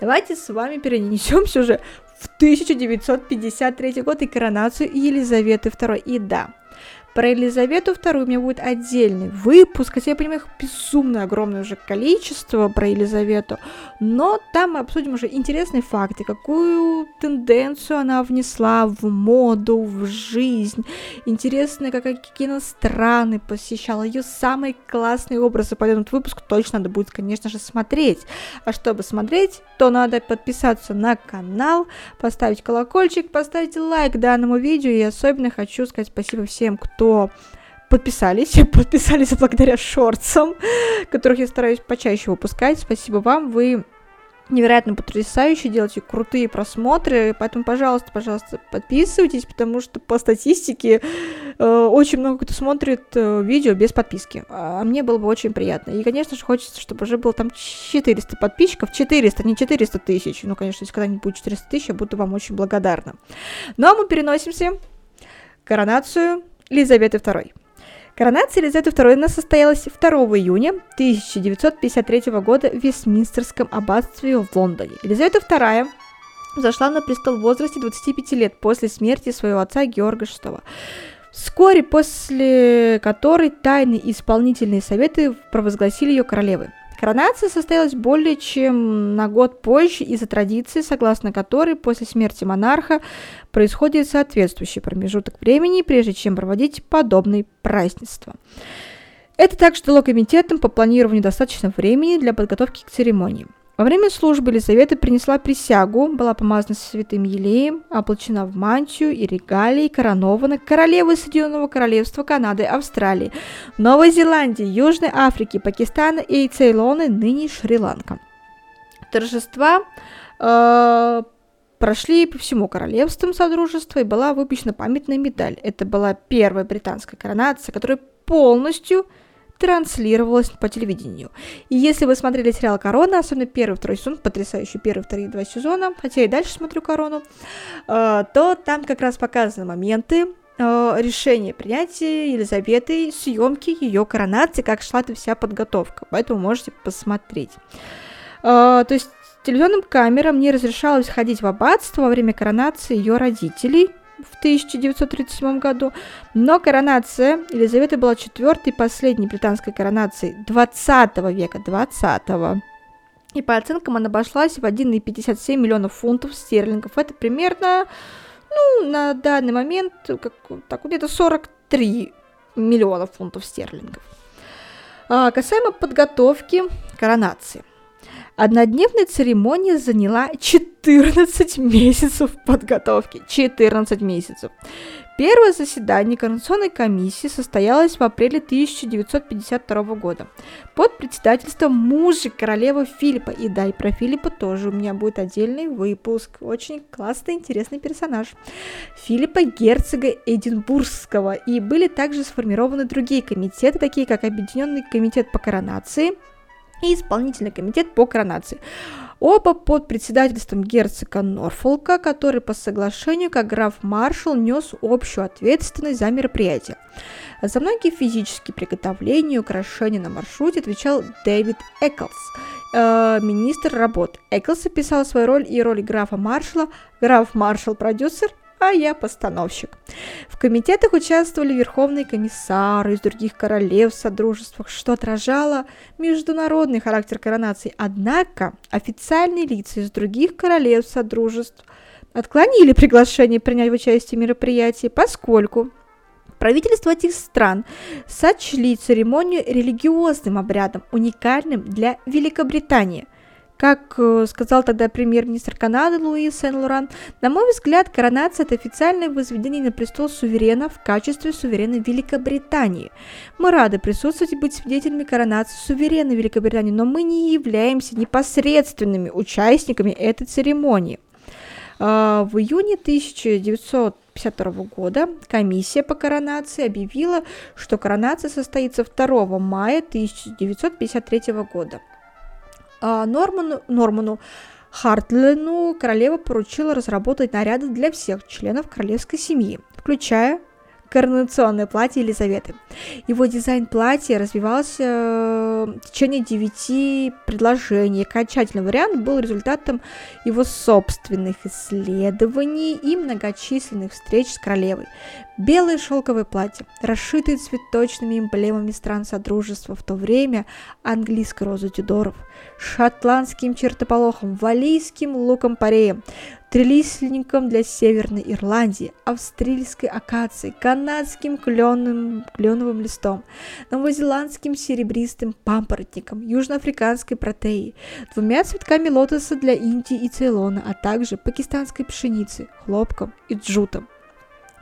Давайте с вами перенесемся уже в 1953 год и коронацию Елизаветы II. И да, про Елизавету II у меня будет отдельный выпуск, хотя я понимаю, их безумно огромное уже количество про Елизавету, но там мы обсудим уже интересные факты, какую тенденцию она внесла в моду, в жизнь, интересно, как, какие она страны посещала, ее самые классные образы, поэтому этот выпуск точно надо будет, конечно же, смотреть. А чтобы смотреть, то надо подписаться на канал, поставить колокольчик, поставить лайк данному видео, и особенно хочу сказать спасибо всем, кто кто подписались, подписались благодаря шорцам, которых я стараюсь почаще выпускать. Спасибо вам, вы невероятно потрясающе, делаете крутые просмотры, поэтому, пожалуйста, пожалуйста, подписывайтесь, потому что по статистике э, очень много кто смотрит э, видео без подписки, а мне было бы очень приятно. И, конечно же, хочется, чтобы уже было там 400 подписчиков, 400, не 400 тысяч, ну, конечно, если когда-нибудь будет 400 тысяч, я буду вам очень благодарна. Ну, а мы переносимся в коронацию Елизаветы II. Коронация Елизаветы II состоялась 2 июня 1953 года в Вестминстерском аббатстве в Лондоне. Елизавета II зашла на престол в возрасте 25 лет после смерти своего отца Георга VI. Вскоре после которой тайные исполнительные советы провозгласили ее королевой. Коронация состоялась более чем на год позже из-за традиции, согласно которой после смерти монарха происходит соответствующий промежуток времени, прежде чем проводить подобные празднества. Это также дало комитетам по планированию достаточно времени для подготовки к церемонии – во время службы Елизавета принесла присягу, была помазана святым елеем, облачена в мантию и регалии, коронована королевой Соединенного Королевства Канады, Австралии, Новой Зеландии, Южной Африки, Пакистана и Цейлона, ныне Шри-Ланка. Торжества э, прошли по всему королевству Содружества и была выпущена памятная медаль. Это была первая британская коронация, которая полностью транслировалось по телевидению. И если вы смотрели сериал «Корона», особенно первый, второй сезон, потрясающий первый, вторые два сезона, хотя и дальше смотрю «Корону», э, то там как раз показаны моменты э, решения принятия Елизаветы, съемки ее коронации, как шла эта вся подготовка. Поэтому можете посмотреть. Э, то есть телевизионным камерам не разрешалось ходить в аббатство во время коронации ее родителей, в 1937 году, но коронация Елизаветы была четвертой и последней британской коронацией 20 века, 20 -го. И по оценкам она обошлась в 1,57 миллионов фунтов стерлингов. Это примерно, ну, на данный момент, как, так, где-то 43 миллиона фунтов стерлингов. А, касаемо подготовки коронации. Однодневная церемония заняла 14 месяцев подготовки. 14 месяцев. Первое заседание Координационной комиссии состоялось в апреле 1952 года под председательством мужа королевы Филиппа. И да, и про Филиппа тоже у меня будет отдельный выпуск. Очень классный, интересный персонаж. Филиппа герцога Эдинбургского. И были также сформированы другие комитеты, такие как Объединенный комитет по коронации – и исполнительный комитет по коронации. Оба под председательством герцога Норфолка, который по соглашению как граф-маршал нес общую ответственность за мероприятие. За многие физические приготовления и украшения на маршруте отвечал Дэвид Эклс, э, министр работ. Эклс описал свою роль и роль графа-маршала, граф-маршал-продюсер а я постановщик. В комитетах участвовали верховные комиссары из других королевств, содружествах, что отражало международный характер коронации. Однако официальные лица из других королевств, содружеств отклонили приглашение принять участие в мероприятии, поскольку правительства этих стран сочли церемонию религиозным обрядом, уникальным для Великобритании. Как э, сказал тогда премьер-министр Канады Луи Сен-Лоран, на мой взгляд, коронация – это официальное возведение на престол суверена в качестве суверена Великобритании. Мы рады присутствовать и быть свидетелями коронации суверена Великобритании, но мы не являемся непосредственными участниками этой церемонии. А, в июне 1952 года комиссия по коронации объявила, что коронация состоится 2 мая 1953 года. А, Норману, Норману Хартлену королева поручила разработать наряды для всех членов королевской семьи, включая коронационное платье Елизаветы. Его дизайн платья развивался э, в течение девяти предложений. Окончательный вариант был результатом его собственных исследований и многочисленных встреч с королевой. Белое шелковое платье, расшитое цветочными эмблемами стран Содружества в то время, английской розы Тюдоров, шотландским чертополохом, валийским луком-пореем, трилистником для Северной Ирландии, австрийской акацией, канадским кленым, кленовым листом, новозеландским серебристым пампоротником, южноафриканской протеей, двумя цветками лотоса для Индии и Цейлона, а также пакистанской пшеницы, хлопком и джутом.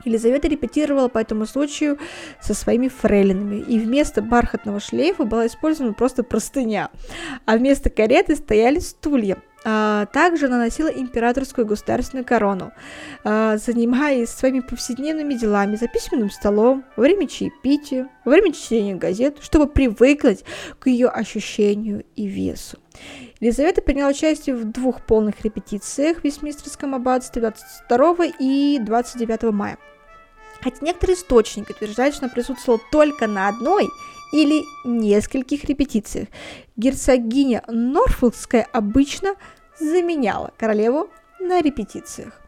Елизавета репетировала по этому случаю со своими фрейлинами, и вместо бархатного шлейфа была использована просто простыня, а вместо кареты стояли стулья. А, также она носила императорскую государственную корону, а, занимаясь своими повседневными делами за письменным столом, во время чаепития, во время чтения газет, чтобы привыкнуть к ее ощущению и весу. Елизавета приняла участие в двух полных репетициях в Вестминстерском аббатстве 22 и 29 мая. Хотя некоторые источники утверждают, что она присутствовала только на одной или нескольких репетициях. Герцогиня Норфолкская обычно заменяла королеву на репетициях.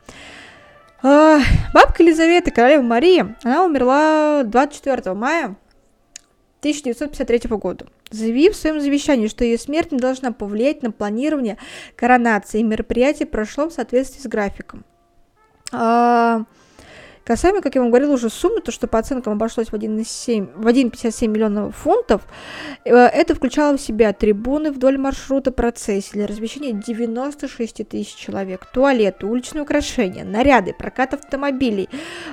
А, бабка Елизавета, королева Мария, она умерла 24 мая 1953 года, заявив в своем завещании, что ее смерть не должна повлиять на планирование коронации, и мероприятие прошло в соответствии с графиком. Касаемо, как я вам говорила, уже суммы, то, что по оценкам обошлось в 1,57 в 1,57 миллионов фунтов, э, это включало в себя трибуны вдоль маршрута процессии для размещения 96 тысяч человек, туалеты, уличные украшения, наряды, прокат автомобилей,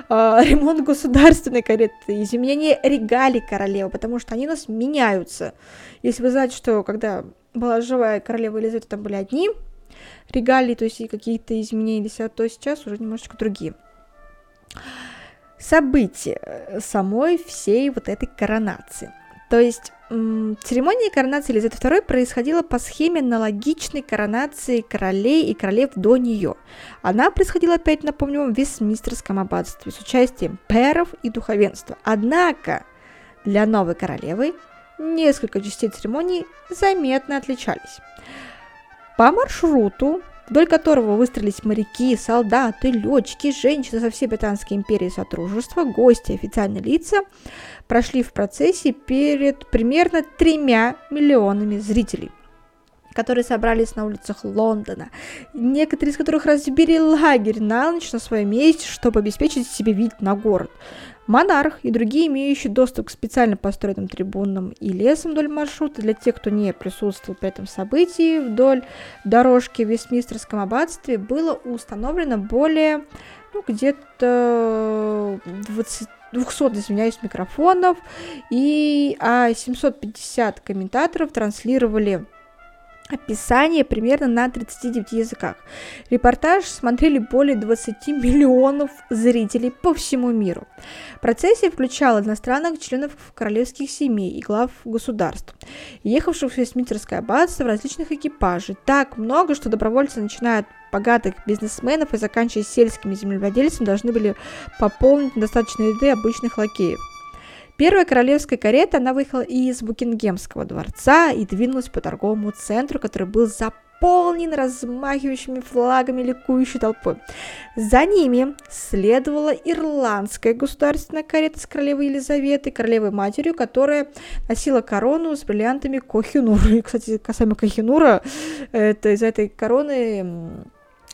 э, ремонт государственной кареты, изменение регалий королевы, потому что они у нас меняются. Если вы знаете, что когда была живая королева Елизавета, там были одни регалии, то есть какие-то изменились, а то сейчас уже немножечко другие события э, самой всей вот этой коронации. То есть церемония коронации Елизаветы II происходила по схеме аналогичной коронации королей и королев до нее. Она происходила, опять напомню в Вестминстерском аббатстве с участием пэров и духовенства. Однако для новой королевы несколько частей церемонии заметно отличались. По маршруту вдоль которого выстроились моряки, солдаты, летчики, женщины со всей Британской империи Сотрудничества, гости, официальные лица, прошли в процессе перед примерно тремя миллионами зрителей которые собрались на улицах Лондона, некоторые из которых разбили лагерь на ночь на своем месте, чтобы обеспечить себе вид на город. Монарх и другие имеющие доступ к специально построенным трибунам и лесам вдоль маршрута для тех, кто не присутствовал при этом событии вдоль дорожки в Вестминстерском аббатстве было установлено более ну, где-то 20 200, извиняюсь, микрофонов, и а 750 комментаторов транслировали описание примерно на 39 языках. Репортаж смотрели более 20 миллионов зрителей по всему миру. Процессия включала иностранных членов королевских семей и глав государств, ехавших в Вестминстерское аббатство в различных экипажей. Так много, что добровольцы, начиная от богатых бизнесменов и заканчивая сельскими землевладельцами, должны были пополнить достаточные ряды обычных лакеев. Первая королевская карета, она выехала из Букингемского дворца и двинулась по торговому центру, который был заполнен размахивающими флагами ликующей толпой. За ними следовала ирландская государственная карета с королевой Елизаветой, королевой матерью, которая носила корону с бриллиантами Кохинура. И, кстати, касаемо Кохинура, это из этой короны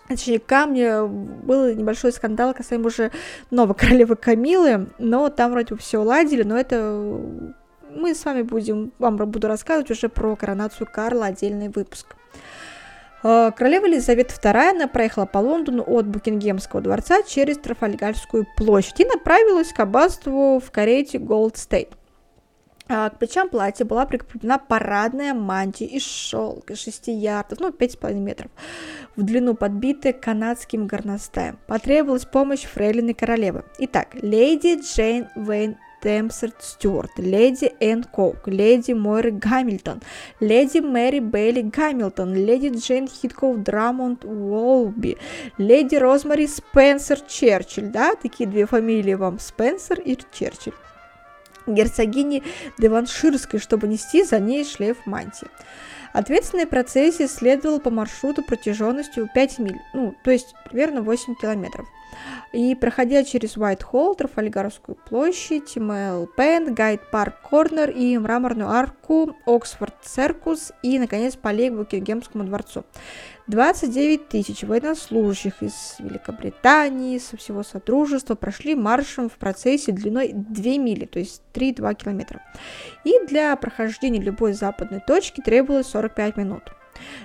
точнее, камня был небольшой скандал касаемо уже новой королевы Камилы, но там вроде бы все уладили, но это мы с вами будем, вам буду рассказывать уже про коронацию Карла, отдельный выпуск. А, королева Елизавета II, она проехала по Лондону от Букингемского дворца через Трафальгарскую площадь и направилась к аббатству в карете Gold State. А, к плечам платья была прикреплена парадная мантия из шелка 6 ярдов, ну 5,5 метров, в длину подбитая канадским горностаем. Потребовалась помощь фрейлины королевы. Итак, леди Джейн Вейн Темсерт Стюарт, леди Энн Коук, леди Мойры Гамильтон, леди Мэри Бейли Гамильтон, леди Джейн Хитков Драмонт Уолби, леди Розмари Спенсер Черчилль, да, такие две фамилии вам, Спенсер и Черчилль герцогини Деванширской, чтобы нести за ней шлейф мантии. Ответственная процессия следовала по маршруту протяженностью 5 миль, ну, то есть примерно 8 километров. И проходя через Уайт-Холл, Трафальгарскую площадь, Мэл Пен, Гайд Парк Корнер и Мраморную арку, Оксфорд Церкус и, наконец, полей к Букингемскому дворцу. 29 тысяч военнослужащих из Великобритании, со всего Содружества прошли маршем в процессе длиной 2 мили, то есть 3-2 километра. И для прохождения любой западной точки требовалось 45 минут.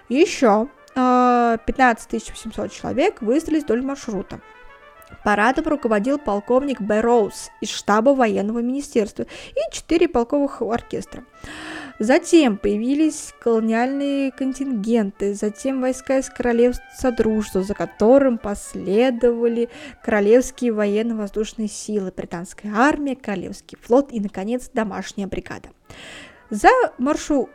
Еще 15 а, 800 человек выстроились вдоль маршрута. Парадом руководил полковник Бэрроуз из штаба военного министерства и четыре полковых оркестра. Затем появились колониальные контингенты, затем войска из королевства Содружества, за которым последовали королевские военно-воздушные силы, британская армия, королевский флот и, наконец, домашняя бригада. За маршу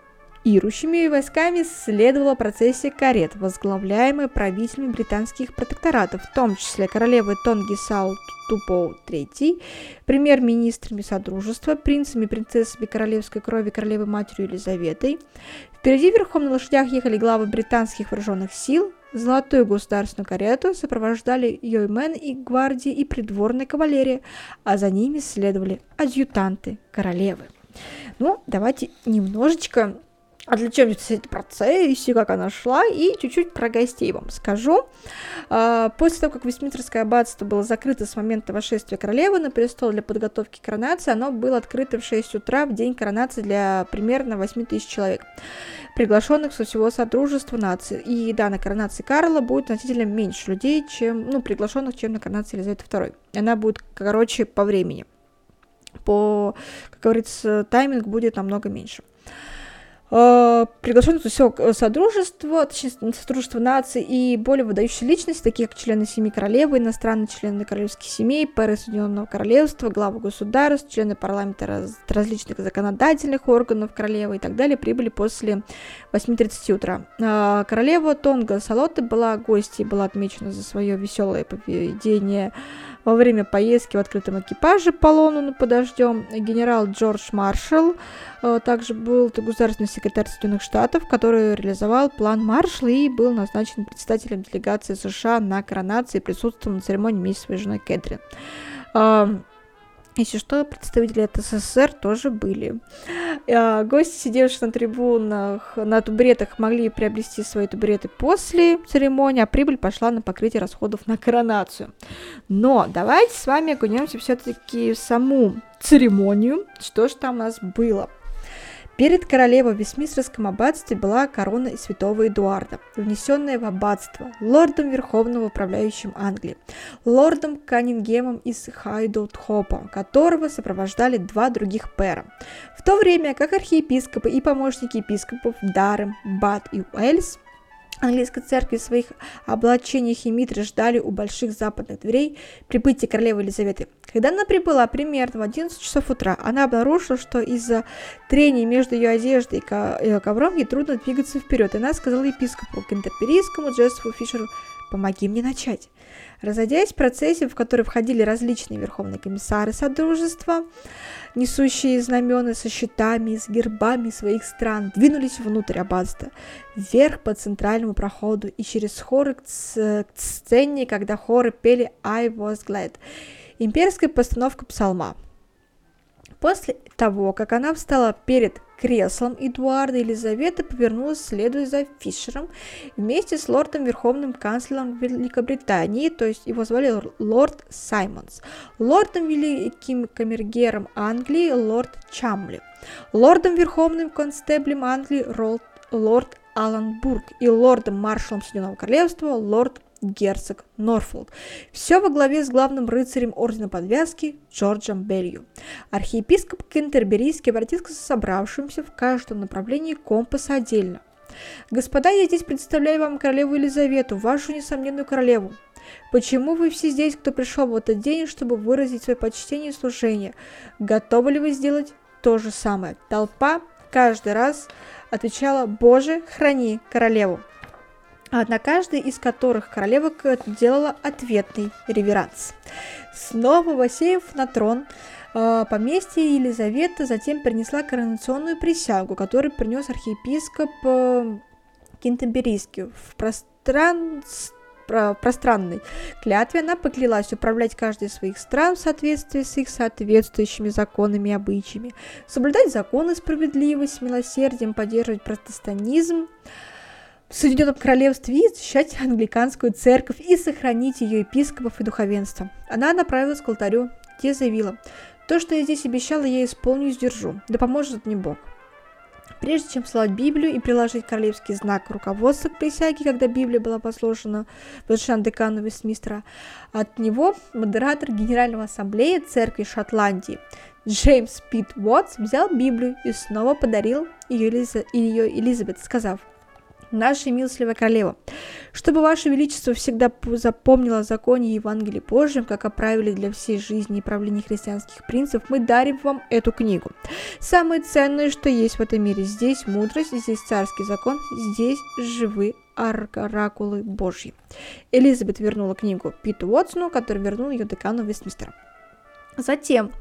Ирущими войсками следовала процессия карет, возглавляемая правителями британских протекторатов, в том числе королевой Тонги Саут Тупоу III, премьер-министрами Содружества, принцами принцессами королевской крови королевы матерью Елизаветой. Впереди верхом на лошадях ехали главы британских вооруженных сил, Золотую государственную карету сопровождали йоймен и гвардии и придворная кавалерия, а за ними следовали адъютанты королевы. Ну, давайте немножечко отвлечемся от этой процессии, как она шла, и чуть-чуть про гостей вам скажу. А, после того, как Вестминстерское аббатство было закрыто с момента восшествия королевы на престол для подготовки коронации, оно было открыто в 6 утра в день коронации для примерно 8 тысяч человек, приглашенных со всего Содружества наций. И да, на коронации Карла будет значительно меньше людей, чем, ну, приглашенных, чем на коронации Елизаветы II. Она будет короче по времени. По, как говорится, тайминг будет намного меньше. Приглашенных все содружество, точнее, содружество наций и более выдающиеся личности, такие как члены семьи королевы, иностранные члены королевских семей, пэры Соединенного Королевства, главы государств, члены парламента раз, различных законодательных органов королевы и так далее, прибыли после 8.30 утра. Э, королева Тонга Салоты была гостьей, была отмечена за свое веселое поведение во время поездки в открытом экипаже по Лондону под дождем генерал Джордж Маршалл э, также был государственный секретарь Соединенных Штатов, который реализовал план Маршалла и был назначен председателем делегации США на коронации и присутствовал на церемонии вместе с своей женой Кэтрин. Если что, представители от СССР тоже были. А, гости, сидевшие на трибунах, на табуретах, могли приобрести свои табуреты после церемонии, а прибыль пошла на покрытие расходов на коронацию. Но давайте с вами окунемся все-таки в саму церемонию, что же там у нас было. Перед королевой в Вестминстерском аббатстве была корона святого Эдуарда, внесенная в аббатство лордом Верховного управляющим Англии, лордом Каннингемом из Хайдоут-Хопа, которого сопровождали два других пэра. В то время как архиепископы и помощники епископов Дарем, Бат и Уэльс английской церкви в своих облачениях и митры ждали у больших западных дверей прибытия королевы Елизаветы. Когда она прибыла примерно в 11 часов утра, она обнаружила, что из-за трения между ее одеждой и ковром ей трудно двигаться вперед. И она сказала епископу Кентерперийскому Джессифу Фишеру «Помоги мне начать». Разойдясь в процессе, в который входили различные верховные комиссары Содружества, несущие знамена со щитами, с гербами своих стран, двинулись внутрь аббатства, вверх по центральному проходу и через хоры к, к сцене, когда хоры пели «I was glad» имперская постановка псалма. После того, как она встала перед креслом Эдуарда, Елизавета повернулась, следуя за Фишером, вместе с лордом Верховным канцлером Великобритании, то есть его звали лорд Саймонс, лордом Великим камергером Англии лорд Чамли, лордом Верховным констеблем Англии лорд Алан Бург и лордом-маршалом Соединенного Королевства лорд герцог Норфолк. Все во главе с главным рыцарем Ордена Подвязки Джорджем Белью. Архиепископ Кентерберийский обратился к собравшимся в каждом направлении компаса отдельно. «Господа, я здесь представляю вам королеву Елизавету, вашу несомненную королеву. Почему вы все здесь, кто пришел в этот день, чтобы выразить свое почтение и служение? Готовы ли вы сделать то же самое?» Толпа каждый раз отвечала «Боже, храни королеву!» На каждой из которых королева делала ответный реверанс. Снова Васеев на трон а, поместье Елизавета затем принесла коронационную присягу, которую принес архиепископ э, Кентемберийский. В пространстве пространной клятве она поклялась управлять каждой из своих стран в соответствии с их соответствующими законами и обычаями, соблюдать законы, справедливость, милосердием, поддерживать протестанизм, в Соединенном Королевстве и защищать англиканскую церковь и сохранить ее епископов и духовенство. Она направилась к алтарю, где заявила, «То, что я здесь обещала, я исполню и сдержу, да поможет мне Бог». Прежде чем слать Библию и приложить королевский знак руководства к присяге, когда Библия была послушана возвращена декану Вестмистера, от него модератор Генерального ассамблеи церкви Шотландии Джеймс Пит Уотс взял Библию и снова подарил ее, Элиза, ее Элизабет, сказав – наша милостливая королева, чтобы Ваше Величество всегда запомнило о законе Евангелия Божьем, как о правиле для всей жизни и правления христианских принцев, мы дарим вам эту книгу. Самое ценное, что есть в этом мире, здесь мудрость, здесь царский закон, здесь живы оракулы Божьи. Элизабет вернула книгу Питу Уотсону, который вернул ее декану Вестмистера. Затем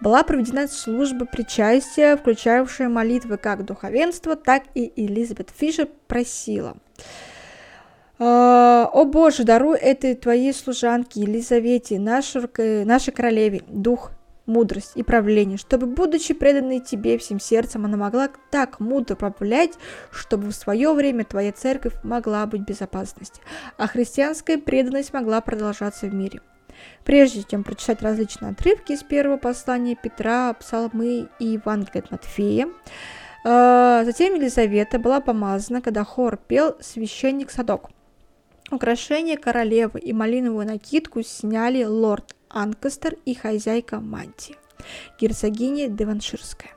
была проведена служба причастия, включавшая молитвы как духовенства, так и Элизабет Фишер просила. «А, «О Боже, даруй этой твоей служанке Елизавете, нашей, нашей королеве, дух, мудрость и правление, чтобы, будучи преданной тебе всем сердцем, она могла так мудро правлять, чтобы в свое время твоя церковь могла быть в безопасности, а христианская преданность могла продолжаться в мире. Прежде чем прочитать различные отрывки из первого послания Петра, Псалмы и Евангелия от Матфея, э, затем Елизавета была помазана, когда хор пел священник Садок. Украшение королевы и малиновую накидку сняли лорд Анкастер и хозяйка мантии, герцогиня Деванширская.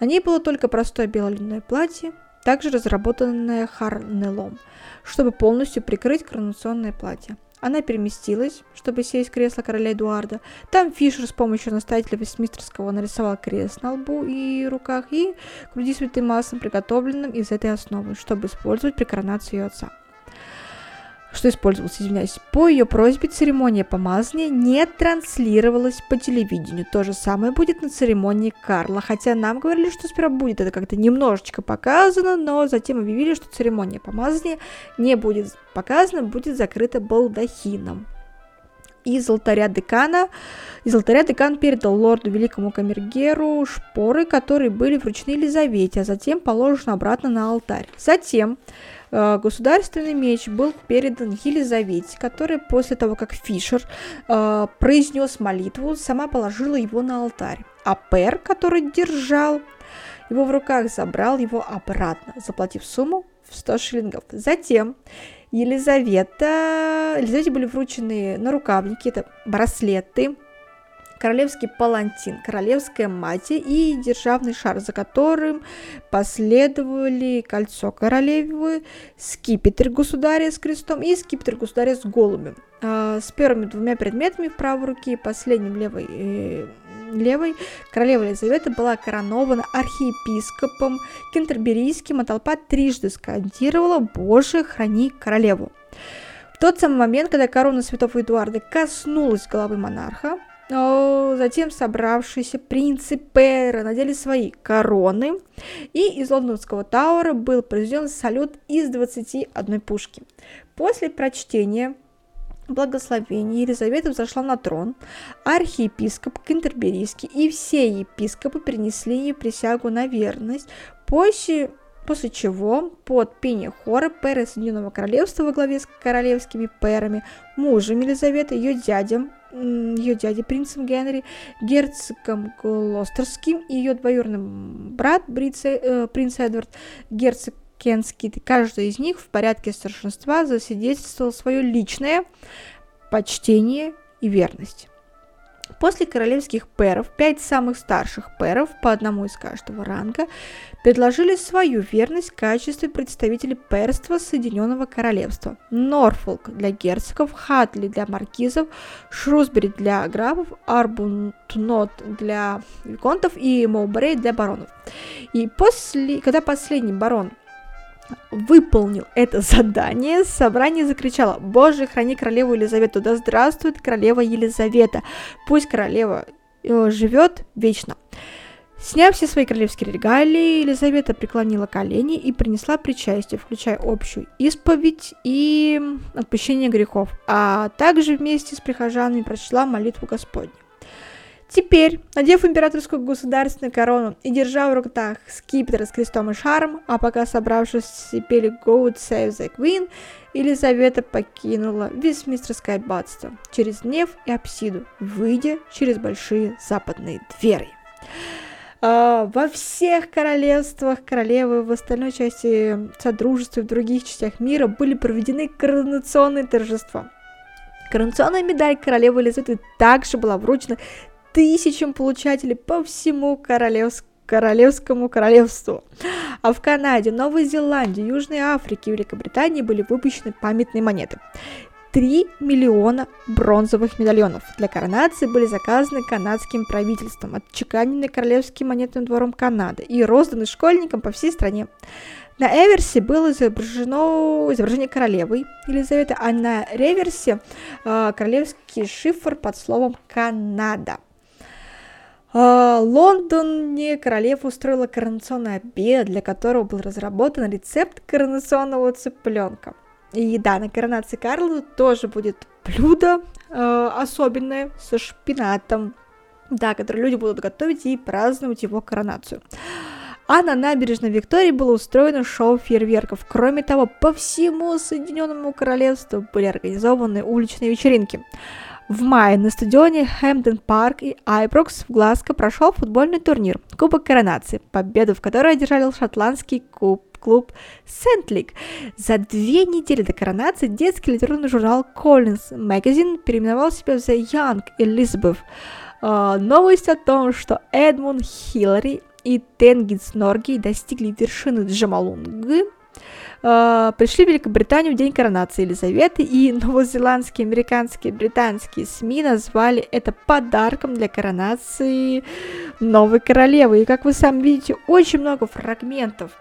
На ней было только простое белое платье, также разработанное Харнелом, чтобы полностью прикрыть коронационное платье. Она переместилась, чтобы сесть в кресло короля Эдуарда. Там Фишер с помощью настоятеля Вестмистерского нарисовал крест на лбу и руках и груди святым маслом, приготовленным из этой основы, чтобы использовать при коронации ее отца что использовалось, извиняюсь, по ее просьбе церемония помазания не транслировалась по телевидению. То же самое будет на церемонии Карла, хотя нам говорили, что сперва будет это как-то немножечко показано, но затем объявили, что церемония помазания не будет показана, будет закрыта балдахином. Из алтаря декана, из алтаря декан передал лорду великому камергеру шпоры, которые были вручены Елизавете, а затем положены обратно на алтарь. Затем государственный меч был передан Елизавете, которая после того, как Фишер э, произнес молитву, сама положила его на алтарь. А Пер, который держал его в руках, забрал его обратно, заплатив сумму в 100 шиллингов. Затем Елизавета, Елизавете были вручены на рукавники, это браслеты, королевский палантин, королевская мать и державный шар, за которым последовали кольцо королевы, скипетр государя с крестом и скипетр государя с голубем. А, с первыми двумя предметами в правой руке и последним левой э, левой королева Елизавета была коронована архиепископом Кентерберийским, а толпа трижды скандировала «Боже, храни королеву». В тот самый момент, когда корона святого Эдуарда коснулась головы монарха, но затем собравшиеся принцы Пэра надели свои короны, и из лондонского Тауэра был произведен салют из 21 пушки. После прочтения благословения Елизавета взошла на трон, архиепископ Кентерберийский и все епископы принесли ей присягу на верность, после, после чего под пение хора пэры Соединенного Королевства во главе с королевскими пэрами, мужем Елизаветы, ее дядям, ее дядей принцем Генри, герцогом Глостерским и ее двоюродным брат Брице, э, принц Эдвард, герцог Кенский. Каждый из них в порядке старшинства засвидетельствовал свое личное почтение и верность. После королевских пэров пять самых старших пэров, по одному из каждого ранга, предложили свою верность в качестве представителей пэрства Соединенного Королевства. Норфолк для герцогов, Хатли для маркизов, Шрусбери для графов, Арбунтнот для виконтов и Моубрей для баронов. И после, когда последний барон выполнил это задание, собрание закричало «Боже, храни королеву Елизавету! Да здравствует королева Елизавета! Пусть королева э, живет вечно!» Сняв все свои королевские регалии, Елизавета преклонила колени и принесла причастие, включая общую исповедь и отпущение грехов, а также вместе с прихожанами прочла молитву Господню. Теперь, надев императорскую государственную корону и держа в руках скипетр с крестом и шаром, а пока собравшись пели God Save the Queen, Елизавета покинула Вестминстерское аббатство через неф и апсиду, выйдя через большие западные двери. Uh, во всех королевствах королевы в остальной части Содружества и в других частях мира были проведены коронационные торжества. Коронационная медаль королевы Елизаветы также была вручена тысячам получателей по всему королевскому Королевскому королевству. А в Канаде, Новой Зеландии, Южной Африке и Великобритании были выпущены памятные монеты. 3 миллиона бронзовых медальонов для коронации были заказаны канадским правительством, отчеканены Королевским монетным двором Канады и розданы школьникам по всей стране. На эверсе было изображено изображение королевы Елизаветы, а на реверсе э, королевский шифр под словом «Канада». А, Лондоне королева устроила коронационный обед, для которого был разработан рецепт коронационного цыпленка. И да, на коронации Карла тоже будет блюдо э, особенное со шпинатом, да, которое люди будут готовить и праздновать его коронацию. А на набережной Виктории было устроено шоу фейерверков. Кроме того, по всему Соединенному Королевству были организованы уличные вечеринки. В мае на стадионе Хэмптон Парк и Айброкс в Глазго прошел футбольный турнир Кубок Коронации, победу в которой одержал шотландский куб клуб Сентлик. За две недели до коронации детский литературный журнал Collins Magazine переименовал себя в The Young Elizabeth. Uh, новость о том, что Эдмунд Хиллари и Тенгиз Норги достигли вершины Джамалунги, э, пришли в Великобританию в день коронации Елизаветы, и новозеландские, американские, британские СМИ назвали это подарком для коронации новой королевы. И как вы сами видите, очень много фрагментов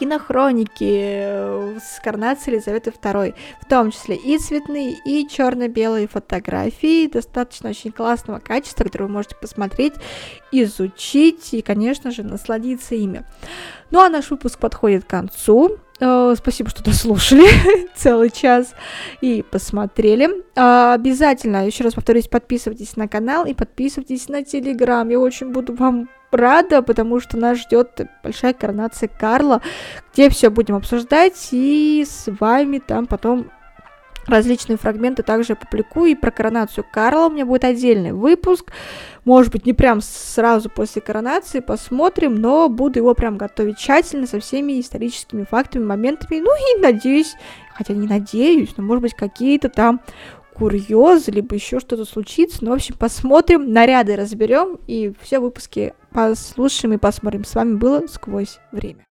кинохроники э, с коронацией Елизаветы II, в том числе и цветные, и черно-белые фотографии, достаточно очень классного качества, которые вы можете посмотреть, изучить и, конечно же, насладиться ими. Ну а наш выпуск подходит к концу. Э, спасибо, что дослушали целый час и посмотрели. А, обязательно, еще раз повторюсь, подписывайтесь на канал и подписывайтесь на Телеграм. Я очень буду вам рада, потому что нас ждет большая коронация Карла, где все будем обсуждать, и с вами там потом различные фрагменты также публикую. И про коронацию Карла у меня будет отдельный выпуск. Может быть, не прям сразу после коронации, посмотрим, но буду его прям готовить тщательно, со всеми историческими фактами, моментами. Ну и надеюсь, хотя не надеюсь, но может быть какие-то там курьезы, либо еще что-то случится. Ну, в общем, посмотрим, наряды разберем и все выпуски послушаем и посмотрим. С вами было «Сквозь время».